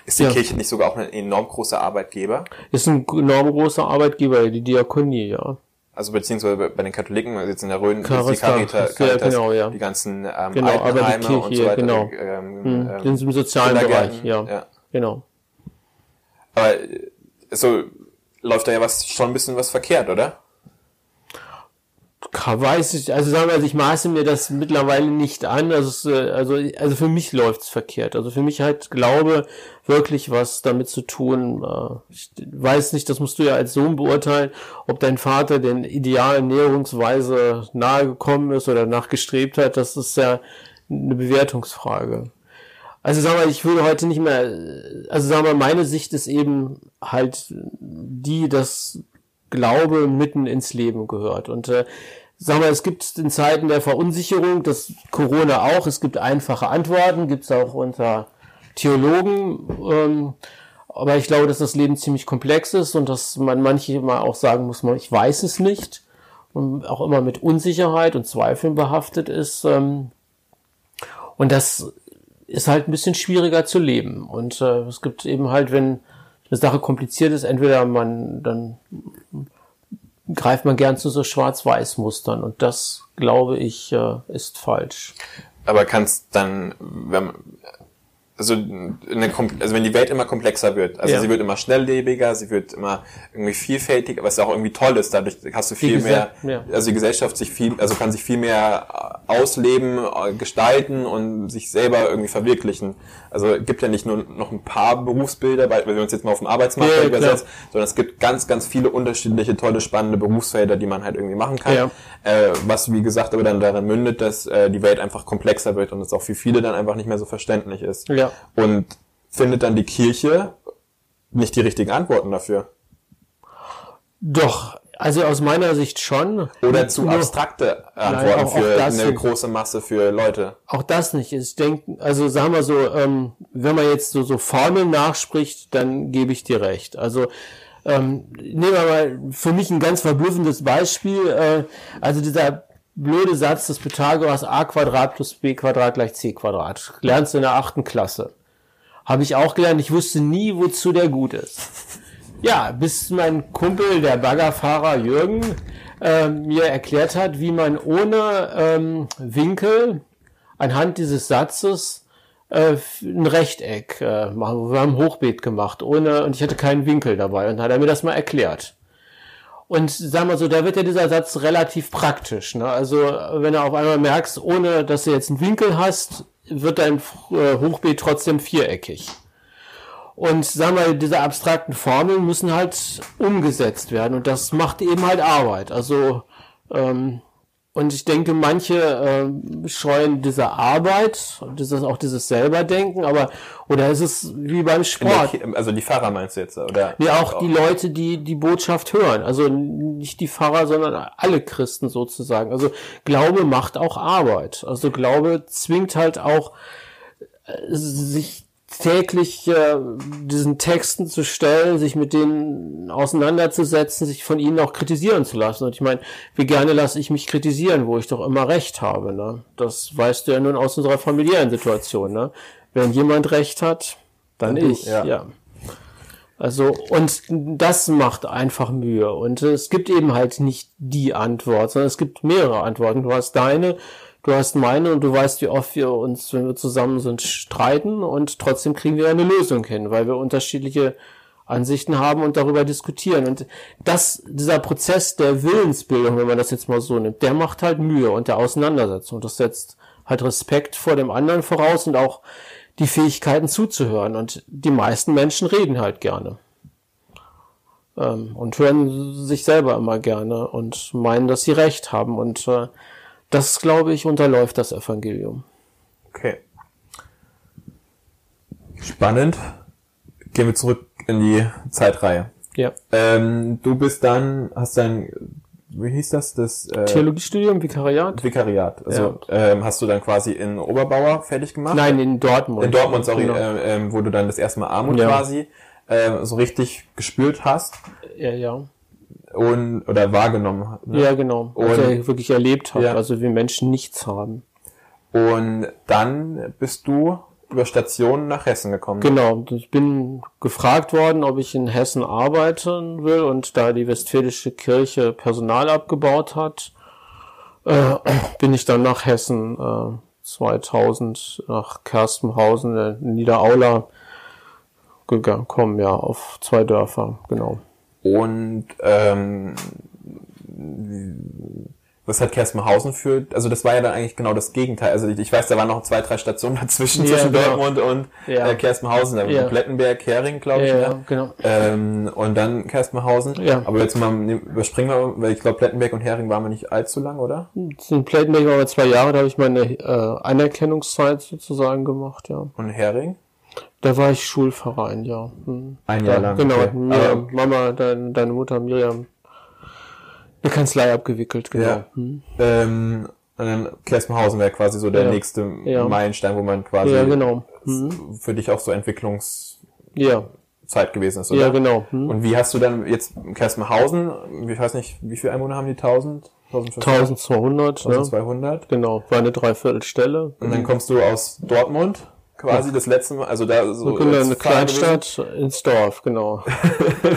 Ist die ja. Kirche nicht sogar auch ein enorm großer Arbeitgeber? Ist ein enorm großer Arbeitgeber, die Diakonie, ja. Also beziehungsweise bei den Katholiken, also jetzt in der Rhön, die Caritas, ja, genau, ja. die ganzen ähm, Genau, Altenheime und Kirche, so weiter. genau. die, Ähm, Hm, ähm, sind im sozialen Bereich, ja. ja. Genau. Aber äh, so läuft da ja was schon ein bisschen was verkehrt, oder? Weiß ich, also sagen wir, also ich maße mir das mittlerweile nicht an. Also, äh, also, also für mich läuft's verkehrt. Also für mich hat Glaube wirklich was damit zu tun. äh, Ich weiß nicht, das musst du ja als Sohn beurteilen, ob dein Vater den idealen Näherungsweise nahe gekommen ist oder nachgestrebt hat. Das ist ja eine Bewertungsfrage. Also sagen wir, ich würde heute nicht mehr, also sagen wir, meine Sicht ist eben halt die, dass Glaube mitten ins Leben gehört. Und äh, sagen wir, es gibt in Zeiten der Verunsicherung, das Corona auch, es gibt einfache Antworten, gibt es auch unter Theologen. Ähm, aber ich glaube, dass das Leben ziemlich komplex ist und dass man manchmal auch sagen muss, man, ich weiß es nicht. Und auch immer mit Unsicherheit und Zweifeln behaftet ist. Ähm, und das ist halt ein bisschen schwieriger zu leben. Und äh, es gibt eben halt, wenn eine Sache kompliziert ist, entweder man dann greift man gern zu so Schwarz-Weiß-Mustern und das, glaube ich, äh, ist falsch. Aber kannst dann, wenn also, eine, also wenn die Welt immer komplexer wird, also Ja. sie wird immer schnelllebiger, sie wird immer irgendwie vielfältiger, was ja auch irgendwie toll ist, dadurch hast du viel mehr, ja. also die Gesellschaft sich viel, also kann sich viel mehr äh, ausleben, äh, gestalten und sich selber irgendwie verwirklichen. Also es gibt ja nicht nur noch ein paar Berufsbilder, weil wenn wir uns jetzt mal auf den Arbeitsmarkt ja, übersetzen, sondern es gibt ganz, ganz viele unterschiedliche, tolle, spannende Berufsfelder, die man halt irgendwie machen kann. Ja. Äh, was wie gesagt aber dann darin mündet, dass äh, die Welt einfach komplexer wird und es auch für viele dann einfach nicht mehr so verständlich ist. Ja. Und findet dann die Kirche nicht die richtigen Antworten dafür. Doch, Also aus meiner Sicht schon. Oder zu abstrakte Antworten auch- auch für das eine nicht. große Masse für Leute. Auch das nicht. Ich denke, also sagen wir so, ähm, wenn man jetzt so, so Formeln nachspricht, dann gebe ich dir recht. Also ähm, nehmen wir mal für mich ein ganz verblüffendes Beispiel. Äh, also dieser blöde Satz des Pythagoras a Quadrat plus b Quadrat gleich c Quadrat. Lernst du in der achten Klasse. Habe ich auch gelernt. Ich wusste nie, wozu der gut ist. Ja, bis mein Kumpel, der Baggerfahrer Jürgen, äh, mir erklärt hat, wie man ohne ähm, Winkel anhand dieses Satzes äh, ein Rechteck äh, machen. Wir haben Hochbeet gemacht, ohne und ich hatte keinen Winkel dabei und dann hat er mir das mal erklärt. Und sag mal so, da wird ja dieser Satz relativ praktisch. Ne? Also wenn du auf einmal merkst, ohne dass du jetzt einen Winkel hast, wird dein äh, Hochbeet trotzdem viereckig. Und sagen wir, diese abstrakten Formeln müssen halt umgesetzt werden und das macht eben halt Arbeit. Also ähm, und ich denke, manche ähm, scheuen diese Arbeit, dieses, auch dieses Selberdenken, aber oder ist es wie beim Sport? Also die Pfarrer meinst du jetzt, oder? Ja, auch die Leute, die die Botschaft hören. Also nicht die Pfarrer, sondern alle Christen sozusagen. Also Glaube macht auch Arbeit. Also Glaube zwingt halt auch, äh, sich täglich äh, diesen Texten zu stellen, sich mit denen auseinanderzusetzen, sich von ihnen auch kritisieren zu lassen. Und ich meine, wie gerne lasse ich mich kritisieren, wo ich doch immer recht habe. Ne? Das weißt du ja nun aus unserer familiären Situation. Ne? Wenn jemand recht hat, dann Dann du, ich. ja. ja. Also, und das macht einfach Mühe. Und es gibt eben halt nicht die Antwort, sondern es gibt mehrere Antworten. Du hast deine, du hast meine und du weißt, wie oft wir uns, wenn wir zusammen sind, streiten und trotzdem kriegen wir eine Lösung hin, weil wir unterschiedliche Ansichten haben und darüber diskutieren. Und das, dieser Prozess der Willensbildung, wenn man das jetzt mal so nimmt, der macht halt Mühe und der Auseinandersetzung. Das setzt halt Respekt vor dem anderen voraus und auch die Fähigkeiten zuzuhören. Und die meisten Menschen reden halt gerne. Ähm, und hören sich selber immer gerne und meinen, dass sie recht haben. Und äh, das, glaube ich, unterläuft das Evangelium. Okay. Spannend. Gehen wir zurück in die Zeitreihe. Ja. Ähm, du bist dann, hast dein, wie hieß das, das äh, Theologiestudium, Vikariat? Vikariat. Also ähm, hast du dann quasi in Oberbauer fertig gemacht? Nein, in Dortmund. in Dortmund, sorry, Genau. äh, ähm, wo du dann das erste Mal Armut Ja. quasi äh, so richtig gespürt hast Ja, ja. Und oder wahrgenommen. Ne? Ja, genau. Also Und- ich wirklich erlebt habe, Ja. also wie Menschen nichts haben. Und dann bist du über Stationen nach Hessen gekommen. Genau. Ich bin gefragt worden, ob ich in Hessen arbeiten will und da die Westfälische Kirche Personal abgebaut hat, äh, bin ich dann nach Hessen äh, 2000 nach Kerstenhausen, äh, Niederaula gekommen, ja, auf zwei Dörfer, genau. Und ähm, was hat Kerstenhausen für, also das war ja dann eigentlich genau das Gegenteil. Also ich, ich weiß, da waren noch zwei, drei Stationen dazwischen, Ja, zwischen genau. Dortmund und Ja. äh, Kerstenhausen. Da war Ja. Plettenberg, Hering, glaube ich. Ja, ne? ja, genau. Ähm, und dann Kerstenhausen. Ja. Aber jetzt mal nehm- überspringen wir, weil ich glaube, Plettenberg und Hering waren wir nicht allzu lang, oder? In Plettenberg waren wir zwei Jahre, da habe ich meine äh, Anerkennungszeit sozusagen gemacht, ja. Und Hering? Da war ich Schulverein, ja. Hm. Ein Jahr da, lang, Genau, okay. Miriam, Aber- Mama, dein, deine Mutter Miriam, eine Kanzlei abgewickelt, genau. Ja. Hm. Ähm, und dann Kerstenhausen wäre quasi so der Ja. nächste Ja. Meilenstein, wo man quasi Ja, genau. Hm. für dich auch so Entwicklungszeit Ja, gewesen ist, oder? ja, genau. Hm. Und wie hast du dann jetzt Kerstenhausen, ich weiß nicht, wie viele Einwohner haben die? 1000? 1500? 1200, ne? 1200? Genau, war eine Dreiviertelstelle. Und dann kommst du aus Dortmund, quasi das letzte Mal, also da so als eine Kleinstadt ins Dorf, genau.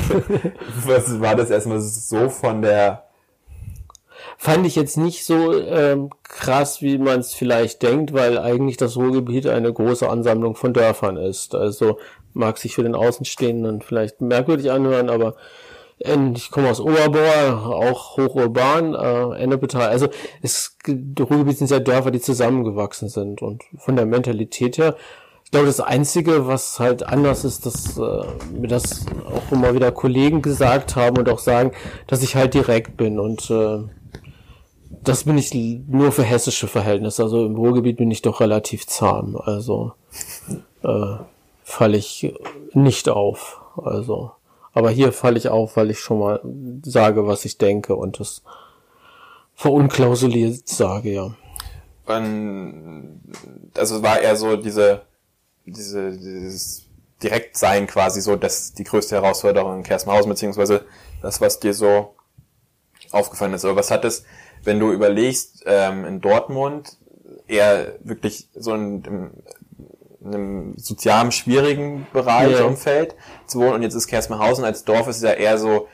Was war das erstmal so von der, Fand ich jetzt nicht so ähm, krass, wie man es vielleicht denkt, weil eigentlich das Ruhrgebiet eine große Ansammlung von Dörfern ist. Also mag sich für den Außenstehenden vielleicht merkwürdig anhören, aber ich komme aus Oberbauer, auch hochurban, äh, Ennepetal. Also es, Ruhrgebiet sind ja Dörfer, die zusammengewachsen sind und von der Mentalität her ich glaube, das Einzige, was halt anders ist, dass äh, mir das auch immer wieder Kollegen gesagt haben und auch sagen, dass ich halt direkt bin und äh, das bin ich nur für hessische Verhältnisse. Also im Ruhrgebiet bin ich doch relativ zahm. Also äh, falle ich nicht auf. Also Aber hier falle ich auf, weil ich schon mal sage, was ich denke und das verunklausuliert sage, ja. Und, also war eher so diese, diese, dieses Direktsein quasi so, dass die größte Herausforderung in Kersmenhausen, beziehungsweise das, was dir so aufgefallen ist. Aber was hat es, wenn du überlegst, ähm, in Dortmund eher wirklich so in, in, in einem sozialen schwierigen Bereich, Ja. Umfeld zu wohnen und jetzt ist Kersmenhausen als Dorf ist ja eher so,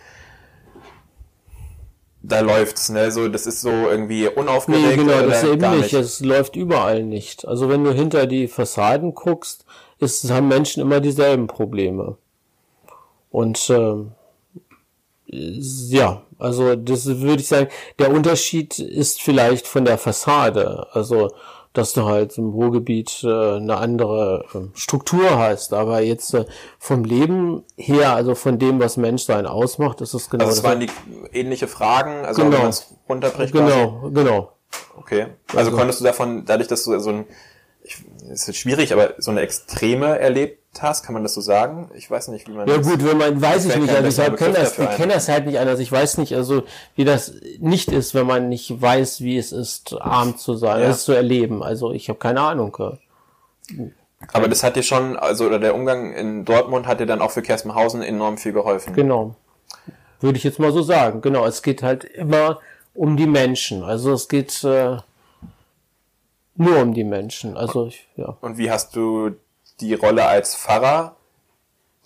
da läuft's, ne, so, das ist so irgendwie unaufgeregt. Nee, genau, das oder eben nicht. Es läuft überall nicht. Also wenn du hinter die Fassaden guckst, ist, haben Menschen immer dieselben Probleme. Und ähm, ja, also das würde ich sagen, der Unterschied ist vielleicht von der Fassade. Also dass du halt im Ruhrgebiet äh, eine andere äh, Struktur hast. Aber jetzt äh, vom Leben her, also von dem, was Menschsein ausmacht, ist es genau Also das. waren die ähnliche Fragen, also Genau. wenn man es runterbricht. quasi. Genau, genau. Okay. Also konntest du davon, dadurch, dass du so ein, ich, ist schwierig, aber so eine Extreme erlebt hast, kann man das so sagen? Ich weiß nicht, wie man Ja gut, wenn man, weiß ich nicht, also ich besserer hab, kenn Begriff das, dafür ich ein. kenne das halt nicht anders. Ich weiß nicht, also wie das nicht ist, wenn man nicht weiß, wie es ist, arm zu sein, Ja. das zu erleben. Also ich habe keine Ahnung. Aber das hat dir schon, also oder der Umgang in Dortmund hat dir dann auch für Kersmenhausen enorm viel geholfen. Genau. Würde ich jetzt mal so sagen. Genau, es geht halt immer um die Menschen. Also es geht äh, nur um die Menschen. Also ich, ja. Und wie hast du die Rolle als Pfarrer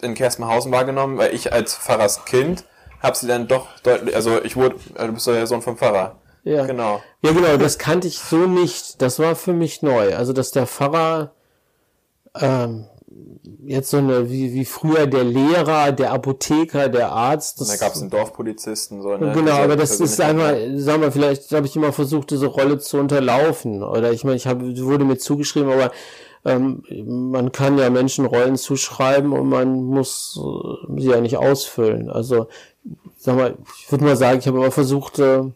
in Kersmenhausen wahrgenommen? Weil ich als Pfarrerskind habe sie dann doch deutlich, also ich wurde, also du bist ja der Sohn vom Pfarrer. Ja. Genau. Ja, genau, das kannte ich so nicht. Das war für mich neu. Also, dass der Pfarrer ähm, jetzt so eine, wie, wie früher der Lehrer, der Apotheker, der Arzt. Das, Da gab es einen Dorfpolizisten, so, ne? Genau, aber das ist Persönlichkeit. einmal, sagen wir, vielleicht habe ich immer versucht, diese Rolle zu unterlaufen. Oder ich meine, ich habe, wurde mir zugeschrieben, aber ähm, man kann ja Menschen Rollen zuschreiben und man muss äh, sie ja nicht ausfüllen. Also, sag mal, ich würde mal sagen, ich habe immer versucht, äh, äh,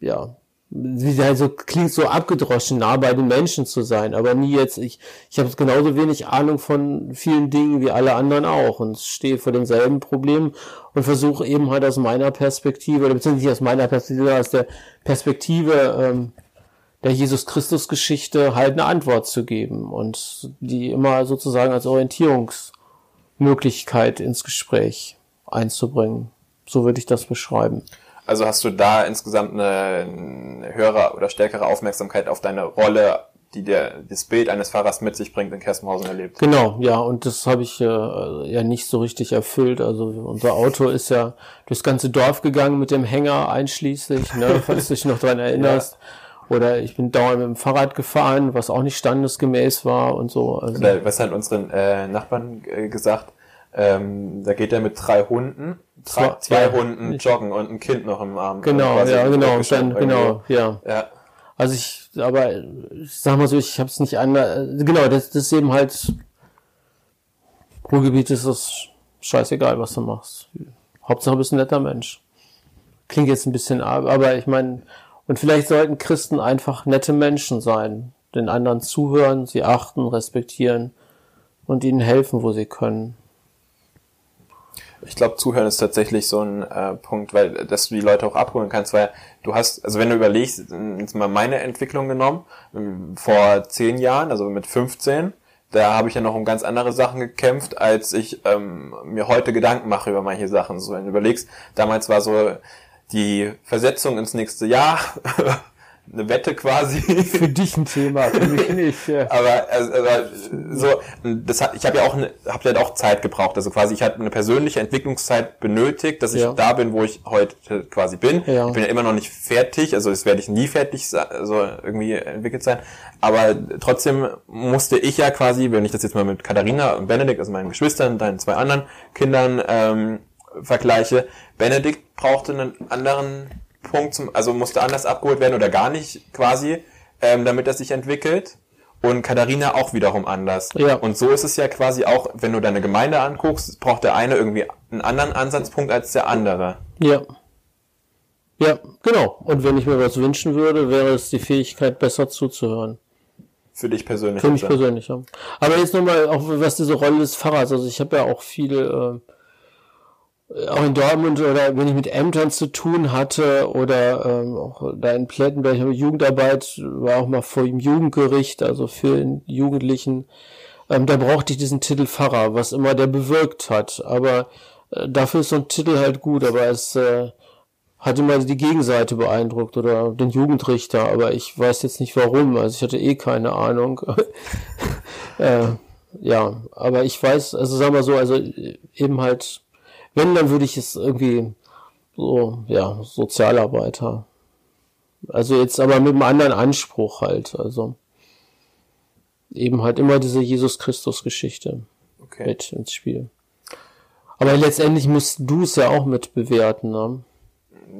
ja, wie halt so klingt so abgedroschen, nah bei den Menschen zu sein, aber nie jetzt, ich, ich habe genauso wenig Ahnung von vielen Dingen wie alle anderen auch und stehe vor denselben Problemen und versuche eben halt aus meiner Perspektive, oder beziehungsweise nicht aus meiner Perspektive, aus der Perspektive ähm, der Jesus Christus Geschichte halt eine Antwort zu geben und die immer sozusagen als Orientierungsmöglichkeit ins Gespräch einzubringen. So würde ich das beschreiben. Also hast du da insgesamt eine, höhere oder stärkere Aufmerksamkeit auf deine Rolle, die der, das Bild eines Fahrers mit sich bringt, in Kerstenhausen erlebt? Genau, ja, und das habe ich äh, ja nicht so richtig erfüllt. Also unser Auto ist ja durchs ganze Dorf gegangen mit dem Hänger einschließlich, ne, falls du dich noch dran erinnerst. Oder ich bin dauernd mit dem Fahrrad gefahren, was auch nicht standesgemäß war und so. Also, Oder was hat unseren äh, Nachbarn äh, gesagt? Ähm, da geht er mit drei Hunden, drei, Zwei- ja. Hunden joggen und ein Kind noch im Arm. genau, Quasi ja, genau, dann, genau, ja. Ja. Also ich, aber ich sag mal so, ich habe es nicht anders. Genau, das, das ist eben halt Ruhrgebiet ist es scheißegal, was du machst. Hauptsache du bist ein netter Mensch. Klingt jetzt ein bisschen, ab, aber ich meine, und vielleicht sollten Christen einfach nette Menschen sein, den anderen zuhören, sie achten, respektieren und ihnen helfen, wo sie können. Ich glaube, Zuhören ist tatsächlich so ein äh, Punkt, weil dass du die Leute auch abholen kannst, weil du hast, also wenn du überlegst, jetzt mal meine Entwicklung genommen, ähm, vor zehn Jahren, also mit 15, da habe ich ja noch um ganz andere Sachen gekämpft, als ich ähm, mir heute Gedanken mache über manche Sachen. So, wenn du überlegst, damals war so die Versetzung ins nächste Jahr, eine Wette quasi. Für dich ein Thema, für mich nicht. Ja. Aber also, also, so, das hat, ich habe ja auch eine, habe ja auch Zeit gebraucht. Also quasi, ich hatte eine persönliche Entwicklungszeit benötigt, dass ich Ja. da bin, wo ich heute quasi bin. Ja. Ich bin ja immer noch nicht fertig, also das werde ich nie fertig se- also irgendwie entwickelt sein. Aber trotzdem musste ich ja quasi, wenn ich das jetzt mal mit Katharina und Benedikt, also meinen Geschwistern, deinen zwei anderen Kindern ähm, vergleiche, Benedikt brauchte einen anderen Punkt, zum, also musste anders abgeholt werden oder gar nicht quasi, ähm, damit er sich entwickelt. Und Katharina auch wiederum anders. Ja. Und so ist es ja quasi auch, wenn du deine Gemeinde anguckst, braucht der eine irgendwie einen anderen Ansatzpunkt als der andere. Ja. Ja, genau. Und wenn ich mir was wünschen würde, wäre es die Fähigkeit, besser zuzuhören. Für dich persönlich. Für mich persönlich, ja. Aber jetzt nochmal, auch was diese Rolle des Pfarrers, also ich habe ja auch viele, äh, auch in Dortmund oder wenn ich mit Ämtern zu tun hatte oder ähm, auch da in Plettenberg, Jugendarbeit, war auch mal vor dem Jugendgericht, also für den Jugendlichen, ähm, da brauchte ich diesen Titel Pfarrer, was immer der bewirkt hat. Aber äh, dafür ist so ein Titel halt gut, aber es äh, hat immer die Gegenseite beeindruckt oder den Jugendrichter, aber ich weiß jetzt nicht warum. Also ich hatte eh keine Ahnung. äh, ja, aber ich weiß, also sagen wir so, also eben halt, wenn, dann würde ich es irgendwie so, ja, Sozialarbeiter. Also jetzt aber mit einem anderen Anspruch halt, also eben halt immer diese Jesus Christus Geschichte Okay. mit ins Spiel. Aber letztendlich musst du es ja auch mit bewerten, ne?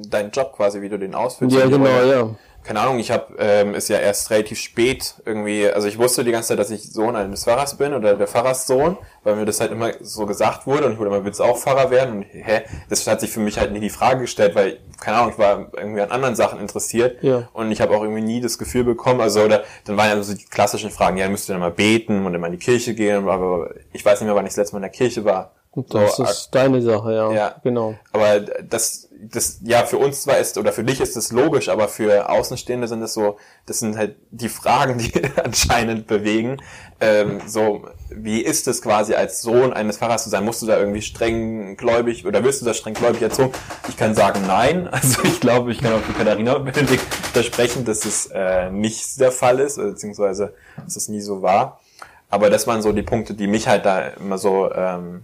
Dein Job quasi, wie du den ausführst. Ja, genau, ja. Keine Ahnung, ich habe ähm, ist ja erst relativ spät irgendwie, also ich wusste die ganze Zeit, dass ich Sohn eines Pfarrers bin oder der Pfarrerssohn, weil mir das halt immer so gesagt wurde und ich wurde immer, willst du auch Pfarrer werden? Und hä, das hat sich für mich halt nie die Frage gestellt, weil, keine Ahnung, ich war irgendwie an anderen Sachen interessiert Ja. und ich habe auch irgendwie nie das Gefühl bekommen, also oder dann waren ja so die klassischen Fragen, ja, müsst ihr dann mal beten und immer in die Kirche gehen, aber ich weiß nicht mehr, wann ich das letzte Mal in der Kirche war. Das So, ist deine Sache, ja. Ja. Genau. aber das, das, ja, für uns zwar ist, oder für dich ist das logisch, aber für Außenstehende sind das so, das sind halt die Fragen, die anscheinend bewegen. Ähm, so, wie ist es quasi als Sohn eines Pfarrers zu sein? Musst du da irgendwie streng gläubig, oder wirst du da streng gläubig erzogen? Ich kann sagen, nein. Also ich glaube, ich kann auch für Katharina Benedikt versprechen, dass es äh, nicht der Fall ist, beziehungsweise dass es nie so war. Aber das waren so die Punkte, die mich halt da immer so, ähm,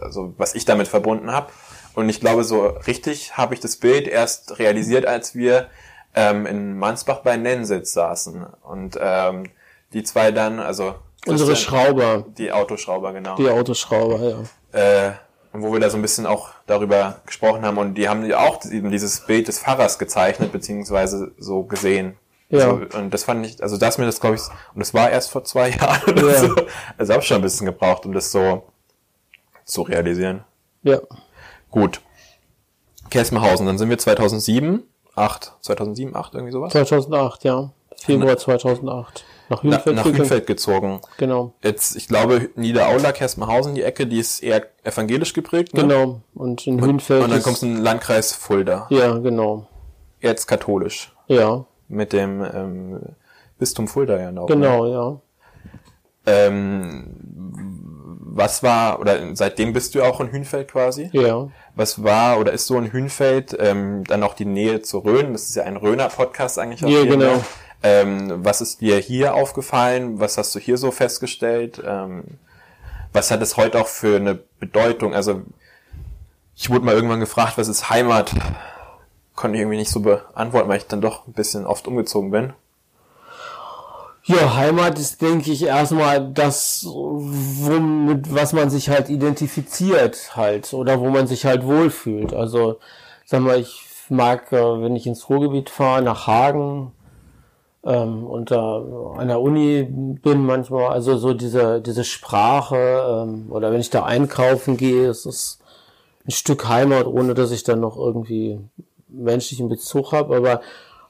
also was ich damit verbunden habe. Und ich glaube, so richtig habe ich das Bild erst realisiert, als wir ähm, in Mansbach bei Nensitz saßen. Und ähm, die zwei dann, also Unsere Schrauber, die Autoschrauber, genau. die Autoschrauber, ja. Äh, und wo wir da so ein bisschen auch darüber gesprochen haben. Und die haben ja auch eben dieses Bild des Pfarrers gezeichnet, beziehungsweise so gesehen. Ja. So, und das fand ich, also das mir das, glaube ich, und das war erst vor zwei Jahren oder Ja. so. Also habe schon ein bisschen gebraucht, um das so zu realisieren. Ja. Gut. Kersmerhausen, dann sind wir 2007, 8, 2007, 8, irgendwie sowas? 2008, ja. Februar 2008. Nach Na, Hünfeld. nach gegangen. Hünfeld gezogen. Genau. Jetzt, ich glaube, Niederaula, Kersmerhausen, die Ecke, die ist eher evangelisch geprägt. Ne? Genau. Und in Hünfeld. Und dann kommst du in den Landkreis Fulda. Ja, genau. Jetzt katholisch. Ja, Mit dem ähm, Bistum Fulda ja noch. Ne? genau, ja. Ähm, was war, oder seitdem bist du auch in Hünfeld quasi? Ja. Was war oder ist so in Hünfeld ähm, dann auch die Nähe zu Rhön? Das ist ja ein Rhöner-Podcast eigentlich. Ja, hier, genau. ne? Ähm, was ist dir hier aufgefallen? Was hast du hier so festgestellt? Ähm, was hat es heute auch für eine Bedeutung? Also ich wurde mal irgendwann gefragt, was ist Heimat? Konnte ich irgendwie nicht so beantworten, weil ich dann doch ein bisschen oft umgezogen bin. Ja, Heimat ist, denke ich, erstmal das, womit, was man sich halt identifiziert halt oder wo man sich halt wohlfühlt. Also, sag mal, ich mag, äh, wenn ich ins Ruhrgebiet fahre, nach Hagen ähm, und da an der Uni bin manchmal, also so diese, diese Sprache ähm, oder wenn ich da einkaufen gehe, es ist ein Stück Heimat, ohne dass ich dann noch irgendwie menschlichen Bezug habe, aber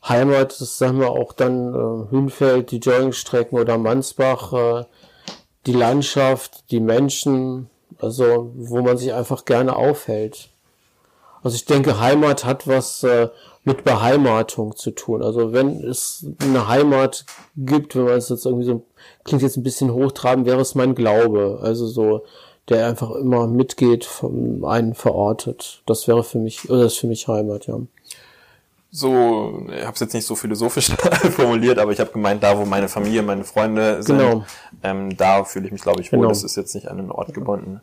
Heimat, das sagen wir auch dann äh, Hünfeld, die Joggingstrecken oder Mansbach, äh, die Landschaft, die Menschen, also wo man sich einfach gerne aufhält. Also ich denke, Heimat hat was äh, mit Beheimatung zu tun. Also wenn es eine Heimat gibt, wenn man es jetzt irgendwie so, klingt jetzt ein bisschen hochtrabend, wäre es mein Glaube. Also so, der einfach immer mitgeht, einen verortet. Das wäre für mich, oder das ist für mich Heimat, ja. So, ich habe es jetzt nicht so philosophisch formuliert, aber ich habe gemeint, da wo meine Familie, meine Freunde sind, Genau. ähm, da fühle ich mich, glaube ich, wohl. Genau. Das ist jetzt nicht an einen Ort gebunden.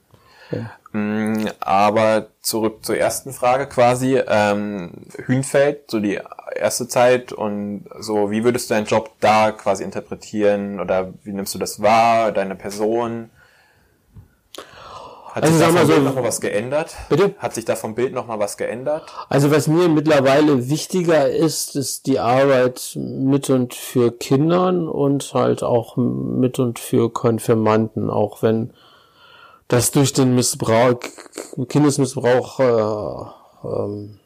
Mm, Aber zurück zur ersten Frage quasi. Ähm, Hünfeld, so die erste Zeit und so, wie würdest du deinen Job da quasi interpretieren oder wie nimmst du das wahr, deine Person? Hat Also sich da sag mal so- Bild noch mal was geändert? Bitte? Hat sich da vom Bild noch mal was geändert? Also was mir mittlerweile wichtiger ist, ist die Arbeit mit und für Kindern und halt auch mit und für Konfirmanden, auch wenn das durch den Missbrauch, Kindesmissbrauch äh, ähm,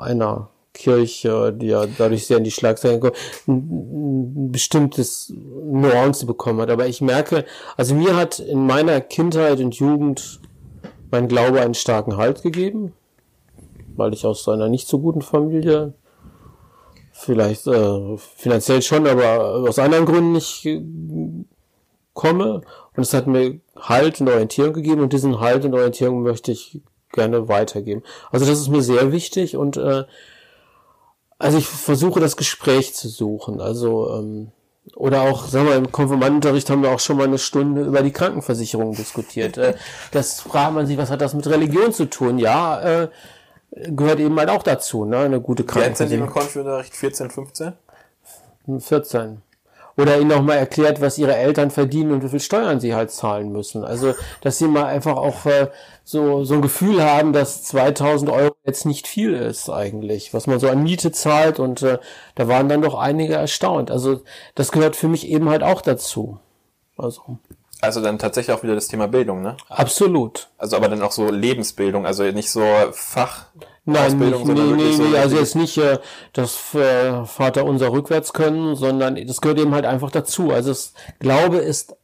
einer Kirche, die ja dadurch sehr in die Schlagzeilen kommt, ein, ein bestimmtes Nuance bekommen hat. Aber ich merke, also mir hat in meiner Kindheit und Jugend mein Glaube einen starken Halt gegeben, weil ich aus einer nicht so guten Familie vielleicht äh, finanziell schon, aber aus anderen Gründen nicht äh, komme. Und es hat mir Halt und Orientierung gegeben und diesen Halt und Orientierung möchte ich gerne weitergeben. Also das ist mir sehr wichtig und äh, also ich versuche das Gespräch zu suchen. Also ähm, oder auch, sagen wir, im Konfirmandenunterricht haben wir auch schon mal eine Stunde über die Krankenversicherung diskutiert. Äh, das fragt man sich, was hat das mit Religion zu tun? Ja, äh, gehört eben halt auch dazu, ne? Eine gute Wie alt sind die im Krankenversicherung. Konfi-Unterricht? 14, 15? 14. Oder ihnen auch mal erklärt, was ihre Eltern verdienen und wie viel Steuern sie halt zahlen müssen. Also, dass sie mal einfach auch äh, so, so ein Gefühl haben, dass 2000 Euro jetzt nicht viel ist eigentlich, was man so an Miete zahlt und äh, da waren dann doch einige erstaunt. Also, das gehört für mich eben halt auch dazu. Also, Also dann tatsächlich auch wieder das Thema Bildung, ne? absolut. Also aber dann auch so Lebensbildung, also nicht so Fach. Nein, nicht, nee, nee, so nee, also jetzt nicht äh, das äh, Vater unser rückwärts können, sondern das gehört eben halt einfach dazu. Also das Glaube ist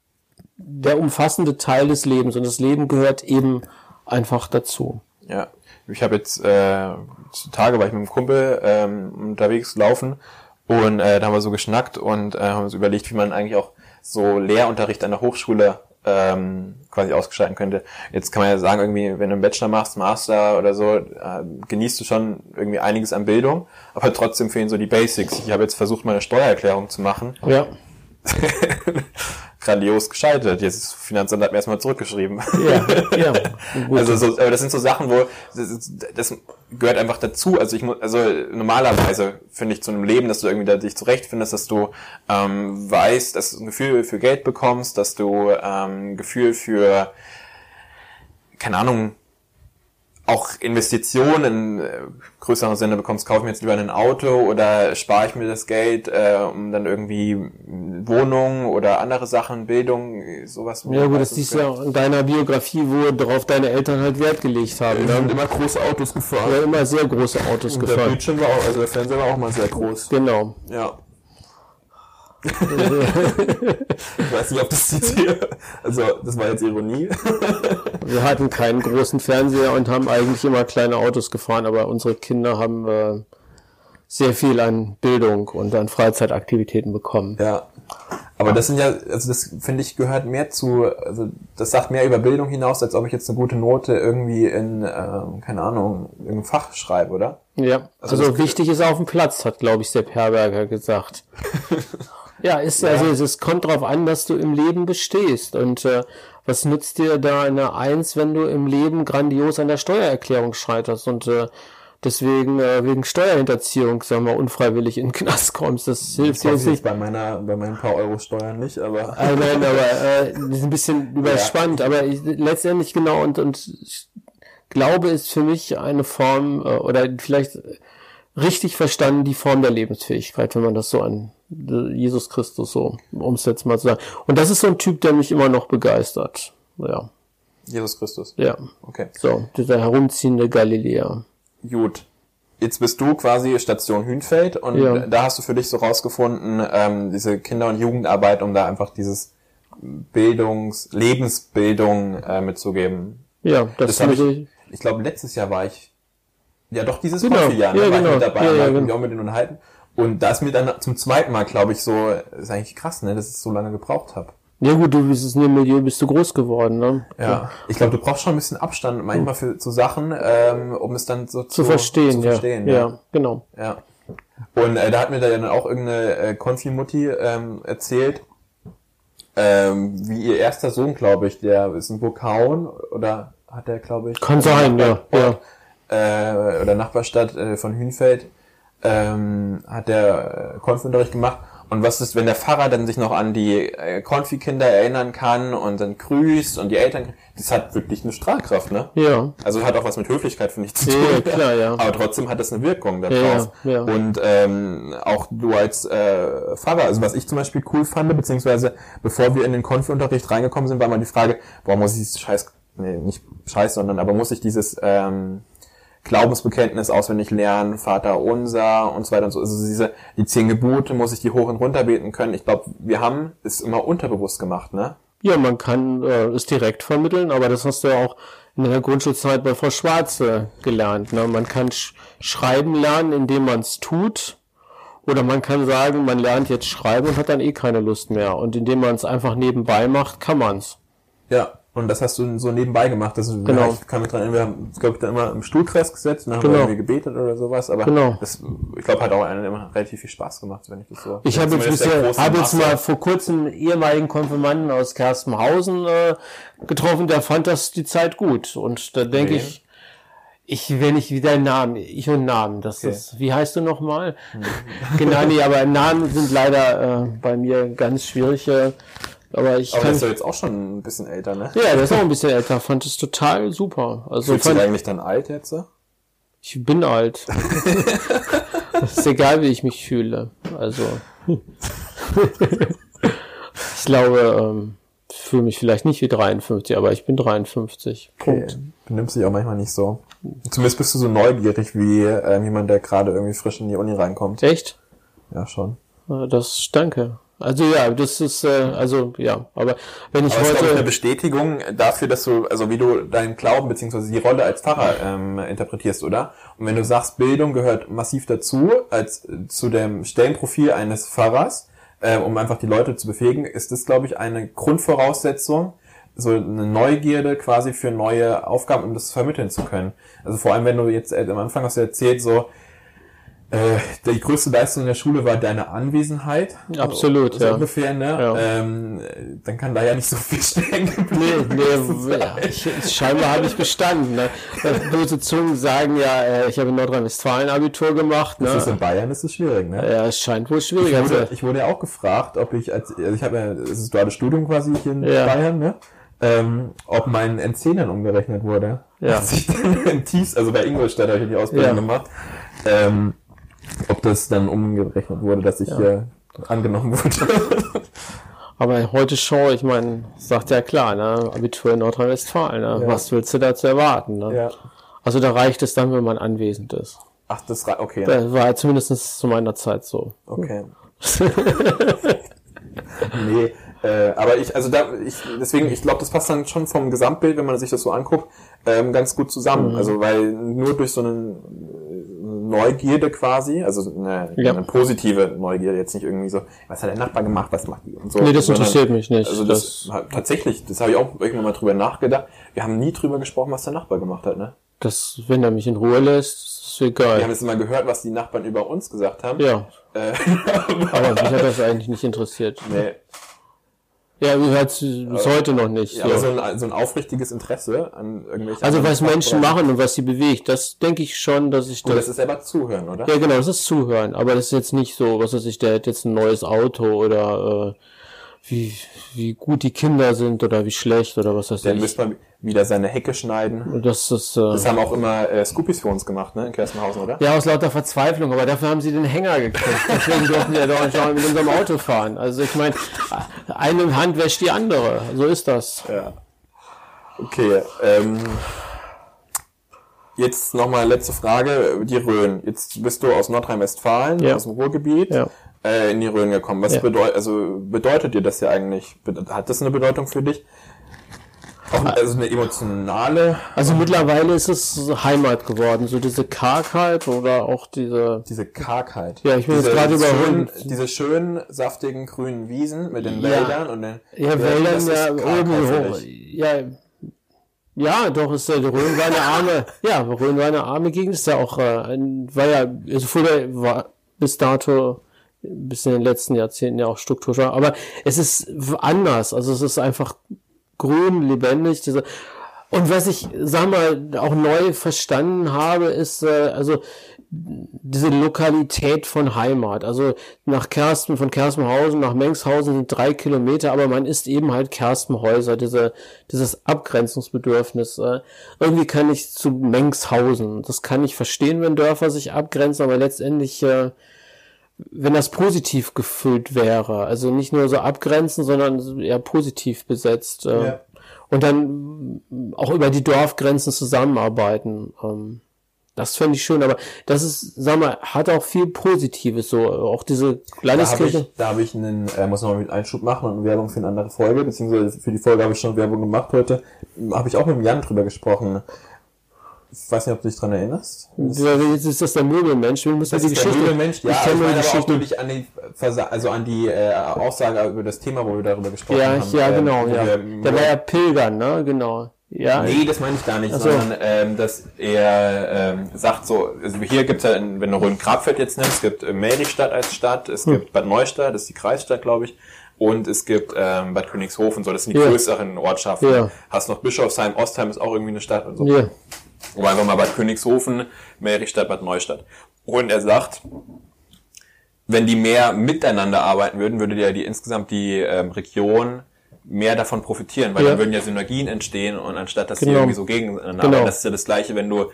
der umfassende Teil des Lebens und das Leben gehört eben einfach dazu. Ja, ich habe jetzt äh, zu Tage war ich mit einem Kumpel ähm, unterwegs gelaufen und äh, da haben wir so geschnackt und äh, haben uns überlegt, wie man eigentlich auch so Lehrunterricht an der Hochschule ähm, quasi ausgestalten könnte. Jetzt kann man ja sagen, irgendwie, wenn du einen Bachelor machst, Master oder so, äh, genießt du schon irgendwie einiges an Bildung, aber trotzdem fehlen so die Basics. Ich habe jetzt versucht, meine Steuererklärung zu machen. Ja. Grandios gescheitert. Jetzt ist Finanzamt hat mir erstmal zurückgeschrieben. Ja, ja. Gut. Also so, aber das sind so Sachen, wo das, das gehört einfach dazu. Also ich muss, also normalerweise finde ich zu einem Leben, dass du irgendwie da dich zurechtfindest, dass du ähm, weißt, dass du ein Gefühl für Geld bekommst, dass du ähm, ein Gefühl für keine Ahnung auch Investitionen in äh, größeren Sinne bekommst, kaufe ich mir jetzt lieber ein Auto oder spare ich mir das Geld, äh, um dann irgendwie Wohnung oder andere Sachen, Bildung, sowas. ja gut, das siehst du ja in deiner Biografie, wo darauf deine Eltern halt Wert gelegt haben. Wir haben Ne? immer große Autos gefahren. Ja, immer sehr große Autos Der gefahren. Bildschirm war auch, also der Fernseher war auch mal sehr groß. Genau. Ja. Ich weiß nicht, ob das jetzt hier, also das war jetzt Ironie. Wir hatten keinen großen Fernseher und haben eigentlich immer kleine Autos gefahren, aber unsere Kinder haben äh, sehr viel an Bildung und an Freizeitaktivitäten bekommen. Ja. Aber das sind ja, also das finde ich gehört mehr zu, also das sagt mehr über Bildung hinaus, als ob ich jetzt eine gute Note irgendwie in, ähm, keine Ahnung, irgendein Fach schreibe, oder? Ja, Also also, wichtig ist auf dem Platz, hat glaube ich Sepp Herberger gesagt. ja, ist also es, es kommt darauf an, dass du im Leben bestehst und äh, was nützt dir da eine Eins, wenn du im Leben grandios an der Steuererklärung scheiterst und äh, deswegen äh, wegen Steuerhinterziehung, sagen wir, unfreiwillig in den Knast kommst. Das hilft dir nicht. bei meiner, bei meinen paar Euro Steuern nicht, aber. Ah, nein, aber äh, das ist ein bisschen überspannt, aber ich, letztendlich genau und und Glaube ist für mich eine Form äh, oder vielleicht richtig verstanden die Form der Lebensfähigkeit, wenn man das so an Jesus Christus so um es jetzt mal zu sagen. Und das ist so ein Typ, der mich immer noch begeistert. Ja, Jesus Christus. ja. Okay. So, dieser herumziehende Galiläer. Gut. Jetzt bist du quasi Station Hünfeld und Ja. da hast du für dich so rausgefunden, ähm, diese Kinder- und Jugendarbeit, um da einfach dieses Bildungs-, Lebensbildung äh, mitzugeben. Ja, das, Das habe ich, ich glaube, letztes Jahr war ich, ja doch, dieses Genau. Konfi-Jahr, ne, Ja, war genau. mit dabei, Ja, ja, ja, ja, genau. auch mit denen unterhalten. Und da ist mir dann zum zweiten Mal, glaube ich, so, ist eigentlich krass, ne, dass ich so lange gebraucht habe. Ja gut, du bist in dem Milieu bist du groß geworden, ne? Ja. Ich glaube, du brauchst schon ein bisschen Abstand manchmal für zu Sachen, ähm, um es dann so Zu verstehen, zu verstehen ja. ja. ja. genau. Ja. Und äh, da hat mir da dann auch irgendeine äh, Konfi-Mutti ähm, erzählt, ähm, wie ihr erster Sohn, glaube ich, der ist in Burghauen oder hat der, glaube ich, Kann sein, ja, Nachbarort, Äh, oder Nachbarstadt äh, von Hünfeld, ähm, hat der äh, Konfi-Unterricht gemacht. Und was ist, wenn der Pfarrer dann sich noch an die äh, Konfi-Kinder erinnern kann und dann grüßt und die Eltern, das hat wirklich eine Strahlkraft, ne? Ja. Also hat auch was mit Höflichkeit, finde ich, zu tun. ja, klar, ja. Aber trotzdem hat das eine Wirkung darauf. ja, ja. Und ähm, auch du als äh, Pfarrer, also was ich zum Beispiel cool fand, beziehungsweise bevor wir in den Konfi-Unterricht reingekommen sind, war mal die Frage, warum muss ich dieses Scheiß, nee, nicht Scheiß, sondern aber muss ich dieses ähm, Glaubensbekenntnis auswendig lernen, Vater unser und so weiter und so. Also diese, die zehn Gebote muss ich die hoch und runter beten können. Ich glaube, wir haben es immer unterbewusst gemacht, ne? Ja, man kann äh, es direkt vermitteln, aber das hast du ja auch in der Grundschulzeit bei Frau Schwarze gelernt. Ne? Man kann sch schreiben lernen, indem man es tut. Oder man kann sagen, man lernt jetzt schreiben und hat dann eh keine Lust mehr. Und indem man es einfach nebenbei macht, kann man's. Ja, und das hast du so nebenbei gemacht. Das Genau. Ich kann mich dran erinnern, wir haben, glaube ich, dann immer im Stuhlkreis gesetzt und dann Genau. haben wir irgendwie gebetet oder sowas. Aber Genau. das, ich glaube, hat auch einen immer relativ viel Spaß gemacht, wenn ich das so. Ich habe jetzt bisher, habe jetzt mal vor kurzem einen ehemaligen Konfirmanden aus Kerstenhausen äh, getroffen, der fand das die Zeit gut. Und da denke ich, ich, wenn ich wieder Namen, ich und Namen, das Okay. ist, wie heißt du nochmal? genau, nee, aber Namen sind leider äh, bei mir ganz schwierig. Äh, aber ich Aber der kann, ist doch jetzt auch schon ein bisschen älter, ne? ja, der ist auch ein bisschen älter, fand es total super. Also Fühlst du fand, dich eigentlich dann alt jetzt? so? ich bin alt. Ist egal, wie ich mich fühle. Also ich glaube, ähm, ich fühle mich vielleicht nicht wie 53, aber ich bin 53. Punkt. Okay. Benimmst dich auch manchmal nicht so. Zumindest bist du so neugierig wie ähm, jemand, der gerade irgendwie frisch in die Uni reinkommt. Echt? Ja, schon. Äh, Das danke. Also ja, das ist äh, also ja, aber wenn ich Aber es ist, ich, eine heute Bestätigung dafür, dass du, also wie du deinen Glauben beziehungsweise die Rolle als Pfarrer ähm, interpretierst, oder? Und wenn du sagst, Bildung gehört massiv dazu, als zu dem Stellenprofil eines Pfarrers, äh, um einfach die Leute zu befähigen, ist das, glaube ich, eine Grundvoraussetzung, so eine Neugierde quasi für neue Aufgaben, um das vermitteln zu können. Also vor allem, wenn du jetzt äh, am Anfang hast du erzählt, so äh, die größte Leistung in der Schule war deine Anwesenheit. Absolut, so ja. ungefähr, ne? Ja. Ähm, dann kann da ja nicht so viel stecken geblieben Nee, nee, ja, ich, scheinbar habe ich bestanden. Ne? Böse Zungen sagen ja, äh, ich habe in Nordrhein-Westfalen Abitur gemacht. Ne? Das ist in Bayern ist es schwierig, ne? Ja, es scheint wohl schwieriger zu wurde, sein. ich wurde ja auch gefragt, ob ich, als, also ich habe ja, es ist duales Studium quasi hier in Ja. Bayern, ne? Ähm, ob mein NC dann umgerechnet wurde. Ja. Als ich dann in Thies, also bei Ingolstadt habe ich die Ausbildung Ja. gemacht. Ähm, ob das dann umgerechnet wurde, dass ich hier angenommen wurde. Aber heute Show, ich meine, sagt ja klar, ne? Abitur in Nordrhein-Westfalen. Ne? Ja. Was willst du dazu erwarten? Ne? ja. Also da reicht es dann, wenn man anwesend ist. Ach, das ra- okay. Das war zumindest zu meiner Zeit so. Okay. nee, äh, aber ich, also da, ich, deswegen, ich glaube, das passt dann schon vom Gesamtbild, wenn man sich das so anguckt, ähm, ganz gut zusammen. Also, weil nur durch so eine äh, Neugierde quasi, also eine, Ja. eine positive Neugierde, jetzt nicht irgendwie so, was hat der Nachbar gemacht, was macht die und so. Nee, das sondern- interessiert mich nicht. Also das, hat- tatsächlich, das habe ich auch irgendwann mal drüber nachgedacht. Wir haben nie drüber gesprochen, was der Nachbar gemacht hat, ne? Das, wenn er mich in Ruhe lässt, ist es Wir haben egal. jetzt immer gehört, was die Nachbarn über uns gesagt haben. Ja, Äh, aber mich hat das eigentlich nicht interessiert. nee. Ja, mir hat's bis heute noch nicht. Ja, aber so. so ein, so ein aufrichtiges Interesse an irgendwelchen. Also was Menschen machen und was sie bewegt, das denke ich schon, dass ich das. das ist selber zuhören, oder? Ja, genau, das ist Zuhören. Aber das ist jetzt nicht so, was weiß ich, der hat jetzt ein neues Auto oder äh, wie, wie gut die Kinder sind oder wie schlecht oder was weiß Dann ich. müsste man wieder seine Hecke schneiden. Das ist äh, Das haben auch immer äh, Scoopies für uns gemacht, ne, in Kerstenhausen, oder? ja aus lauter Verzweiflung, aber dafür haben sie den Hänger gekriegt. Deswegen durften wir doch nicht mit unserem Auto fahren. Also ich meine, eine Hand wäscht die andere. So ist das. Ja. Okay, ähm, jetzt nochmal letzte Frage, die Rhön. Jetzt bist du aus Nordrhein-Westfalen, Ja. aus dem Ruhrgebiet, Ja. Äh, in die Rhön gekommen. Was Ja. bedeutet, also bedeutet dir das ja eigentlich? Hat das eine Bedeutung für dich? Auch, also eine emotionale, Also mittlerweile ist es Heimat geworden, so diese Kargheit oder auch diese diese Kargheit. Ja, ich bin diese jetzt gerade über schönen, Rhön- diese schönen, saftigen grünen Wiesen mit den Ja. Wäldern und den Ja, Wäldern ja oben hoch. Ja, ja, doch, ist ja, die Rhön war eine arme, ja, Rhön war eine arme Gegend, ist ja auch, äh, ein, war ja, also früher war bis dato, bis in den letzten Jahrzehnten ja auch strukturschwach, aber es ist anders, also es ist einfach grün, lebendig, diese, und was ich, sag mal, auch neu verstanden habe, ist, äh, also, diese Lokalität von Heimat. Also nach Kersten, von Kerstenhausen nach Mengshausen sind drei Kilometer, aber man ist eben halt Kerstenhäuser, diese, dieses Abgrenzungsbedürfnis. Äh, irgendwie kann ich zu Mengshausen. Das kann ich verstehen, wenn Dörfer sich abgrenzen, aber letztendlich, äh, wenn das positiv gefüllt wäre, also nicht nur so abgrenzen, sondern eher positiv besetzt. Äh, Ja. Und dann auch über die Dorfgrenzen zusammenarbeiten. Ähm, Das fände ich schön, aber das ist, sag mal, hat auch viel Positives, so auch diese Da habe Landeskirche. ich, da hab ich einen, äh, muss nochmal mit Einschub machen und Werbung für eine andere Folge, beziehungsweise für die Folge habe ich schon Werbung gemacht heute. Habe ich auch mit Jan drüber gesprochen. Ich weiß nicht, ob du dich dran erinnerst. Ja, Jetzt ist das der Möbelmensch, wir müssen Das die ist der Geschichte. Möbelmensch, ja, ich kenne nur die auch Geschichte. wirklich an die, Versa also an die äh, Aussage über das Thema, wo wir darüber gesprochen Ja, haben. ja, äh, genau, ja. wir- Der war ja Pilgern, ne, genau. Ja, Nee, das meine ich gar nicht, so. sondern ähm, dass er ähm, sagt so, also hier gibt's ja, in, wenn du Rhön-Grabfeld jetzt nimmst, es gibt äh, als Stadt, es Hm. gibt Bad Neustadt, das ist die Kreisstadt, glaube ich, und es gibt ähm, Bad Königshofen, so, das sind die Ja. größeren Ortschaften. Ja. Hast noch Bischofsheim, Ostheim ist auch irgendwie eine Stadt und so. ja. Aber einfach mal Bad Königshofen, Meristadt, Bad Neustadt. Und er sagt, wenn die mehr miteinander arbeiten würden, würde ja die insgesamt die ähm, Region mehr davon profitieren, weil Ja. dann würden ja Synergien entstehen und anstatt dass die Genau. irgendwie so gegeneinander Genau. arbeiten, das ist ja das gleiche, wenn du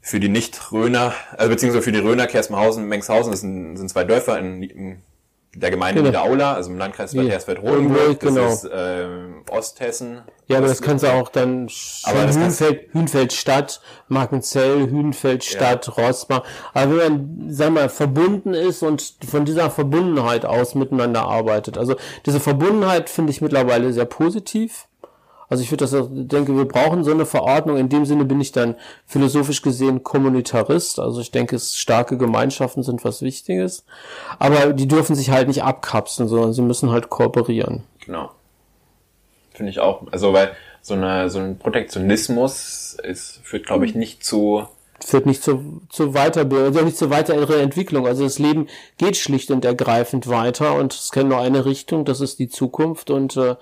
für die Nicht-Röner, also beziehungsweise für die Röner, Kersmenhausen, Mengshausen, das sind, sind zwei Dörfer in, in der Gemeinde Genau. Niederaula, also im Landkreis Bad Ja. Hersfeld-Rotenburg, das Genau. ist ähm, Osthessen. Ja, aber das kannst du auch dann Aber Hünfeld, Hünfeld Stadt, Markenzell, Hünfeld Stadt, Rossbach. Aber wenn man, sag mal, verbunden ist und von dieser Verbundenheit aus miteinander arbeitet. Also diese Verbundenheit finde ich mittlerweile sehr positiv. Also ich würde das auch, denke, wir brauchen so eine Verordnung. In dem Sinne bin ich dann philosophisch gesehen Kommunitarist. Also ich denke, starke Gemeinschaften sind was Wichtiges. Aber die dürfen sich halt nicht abkapseln, sondern sie müssen halt kooperieren. Genau. Finde ich auch. Also weil so eine so ein Protektionismus ist führt glaube ich nicht zu führt nicht zu, zu Weiterbildung, also nicht zu weiterer Entwicklung. Also das Leben geht schlicht und ergreifend weiter und es kennt nur eine Richtung, das ist die Zukunft. Und äh,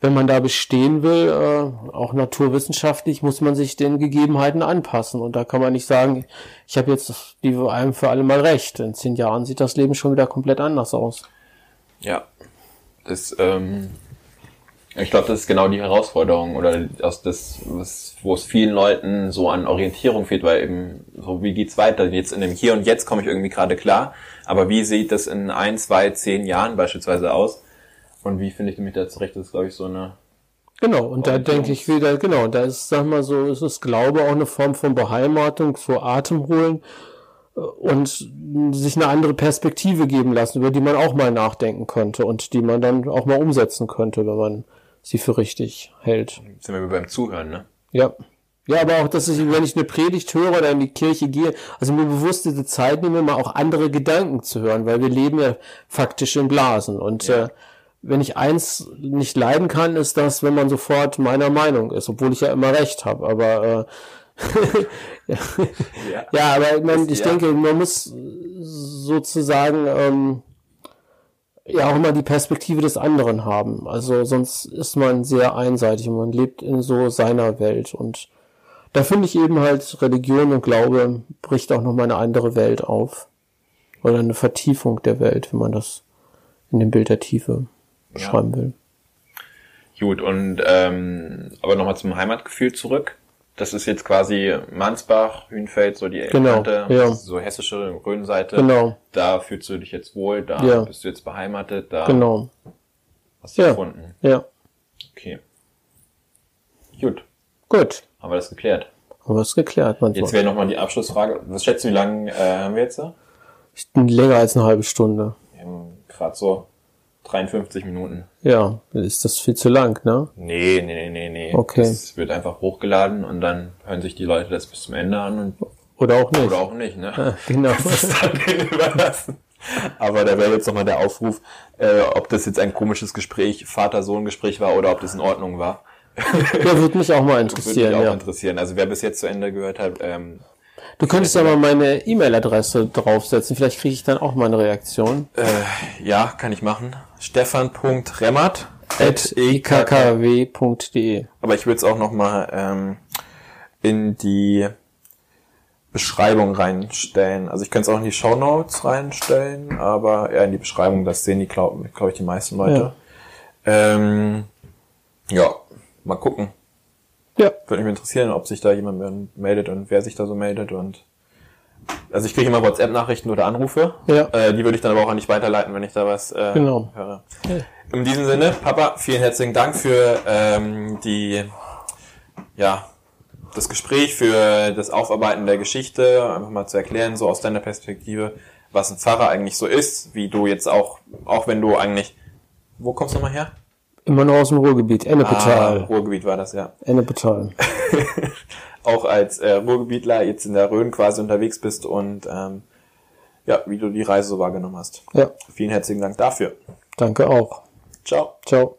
wenn man da bestehen will, äh, auch naturwissenschaftlich, muss man sich den Gegebenheiten anpassen. Und da kann man nicht sagen, ich habe jetzt die einem für alle mal recht. In zehn Jahren sieht das Leben schon wieder komplett anders aus. ja das ähm, ich glaube das ist genau die Herausforderung oder aus das was, wo es vielen Leuten so an Orientierung fehlt, weil eben so wie geht's weiter jetzt in dem Hier und Jetzt komme ich irgendwie gerade klar, aber wie sieht das in ein zwei zehn Jahren beispielsweise aus und wie finde ich mich da zurecht? Das ist glaube ich so eine Genau, und da denke ich wieder, genau, da ist, sag mal so, ist es Glaube auch eine Form von Beheimatung, so Atem holen äh, und sich eine andere Perspektive geben lassen, über die man auch mal nachdenken könnte und die man dann auch mal umsetzen könnte, wenn man sie für richtig hält. sind wir beim Zuhören, ne? Ja. Ja, aber auch, dass ich, wenn ich eine Predigt höre oder in die Kirche gehe, also mir bewusst diese Zeit nehme, mal auch andere Gedanken zu hören, weil wir leben ja faktisch in Blasen. Und Ja. äh, wenn ich eins nicht leiden kann, ist das, wenn man sofort meiner Meinung ist, obwohl ich ja immer recht habe. Aber äh, Ja. ja, aber ich, mein, ich ja. denke, man muss sozusagen ähm, ja auch immer die Perspektive des anderen haben. Also sonst ist man sehr einseitig und man lebt in so seiner Welt. Und da finde ich eben halt Religion und Glaube bricht auch nochmal eine andere Welt auf. Oder eine Vertiefung der Welt, wenn man das in dem Bild der Tiefe beschreiben will. Gut, und ähm, aber nochmal zum Heimatgefühl zurück. Das ist jetzt quasi Mansbach, Hünfeld, so die Genau, Kante, ja. so hessische Rhönseite. Genau, Da fühlst du dich jetzt wohl, da Ja. bist du jetzt beheimatet, da genau. hast du Ja. gefunden. Ja, Okay. Gut, gut. haben wir das geklärt. Haben wir es geklärt, man Jetzt wäre nochmal die Abschlussfrage. Was schätzt du, wie lange äh, haben wir jetzt da? Länger als eine halbe Stunde. Gerade so 53 Minuten. Ja, ist das viel zu lang, ne? Nee, nee, nee, nee, nee. Okay. Das wird einfach hochgeladen und dann hören sich die Leute das bis zum Ende an und Oder auch nicht. oder auch nicht, ne? Genau. Das ist dann überlassen. Aber da wäre jetzt nochmal der Aufruf, äh, ob das jetzt ein komisches Gespräch, Vater-Sohn-Gespräch war oder ob das in Ordnung war. Ja, würde mich auch mal Würde mich interessieren, auch ja. interessieren. Also wer bis jetzt zu Ende gehört hat, ähm, Du könntest ja mal meine E-Mail-Adresse draufsetzen, vielleicht kriege ich dann auch mal eine Reaktion. äh, ja, kann ich machen. Stefan.remmert At ikkw.de. Aber ich würde es auch nochmal ähm, in die Beschreibung reinstellen. Also ich könnte es auch in die Shownotes reinstellen, aber eher in die Beschreibung, das sehen die, glaube glaub ich, die meisten Leute. Ja. Ähm, ja, mal gucken. Ja, Würde mich interessieren, ob sich da jemand meldet und wer sich da so meldet und also ich kriege immer WhatsApp-Nachrichten oder Anrufe. Ja. Äh, die würde ich dann aber auch an dich weiterleiten, wenn ich da was äh, Genau. höre. In diesem Sinne, Papa, vielen herzlichen Dank für ähm, die ja, das Gespräch, für das Aufarbeiten der Geschichte, einfach mal zu erklären, so aus deiner Perspektive, was ein Pfarrer eigentlich so ist, wie du jetzt auch, auch wenn du eigentlich, wo kommst du nochmal her? Immer noch aus dem Ruhrgebiet, Ah, Ennepetal. Ruhrgebiet war das, ja. Ennepetal. auch als äh, Ruhrgebietler jetzt in der Rhön quasi unterwegs bist und ähm, ja, wie du die Reise so wahrgenommen hast. Ja, Vielen herzlichen Dank dafür. danke auch. Ciao. Ciao.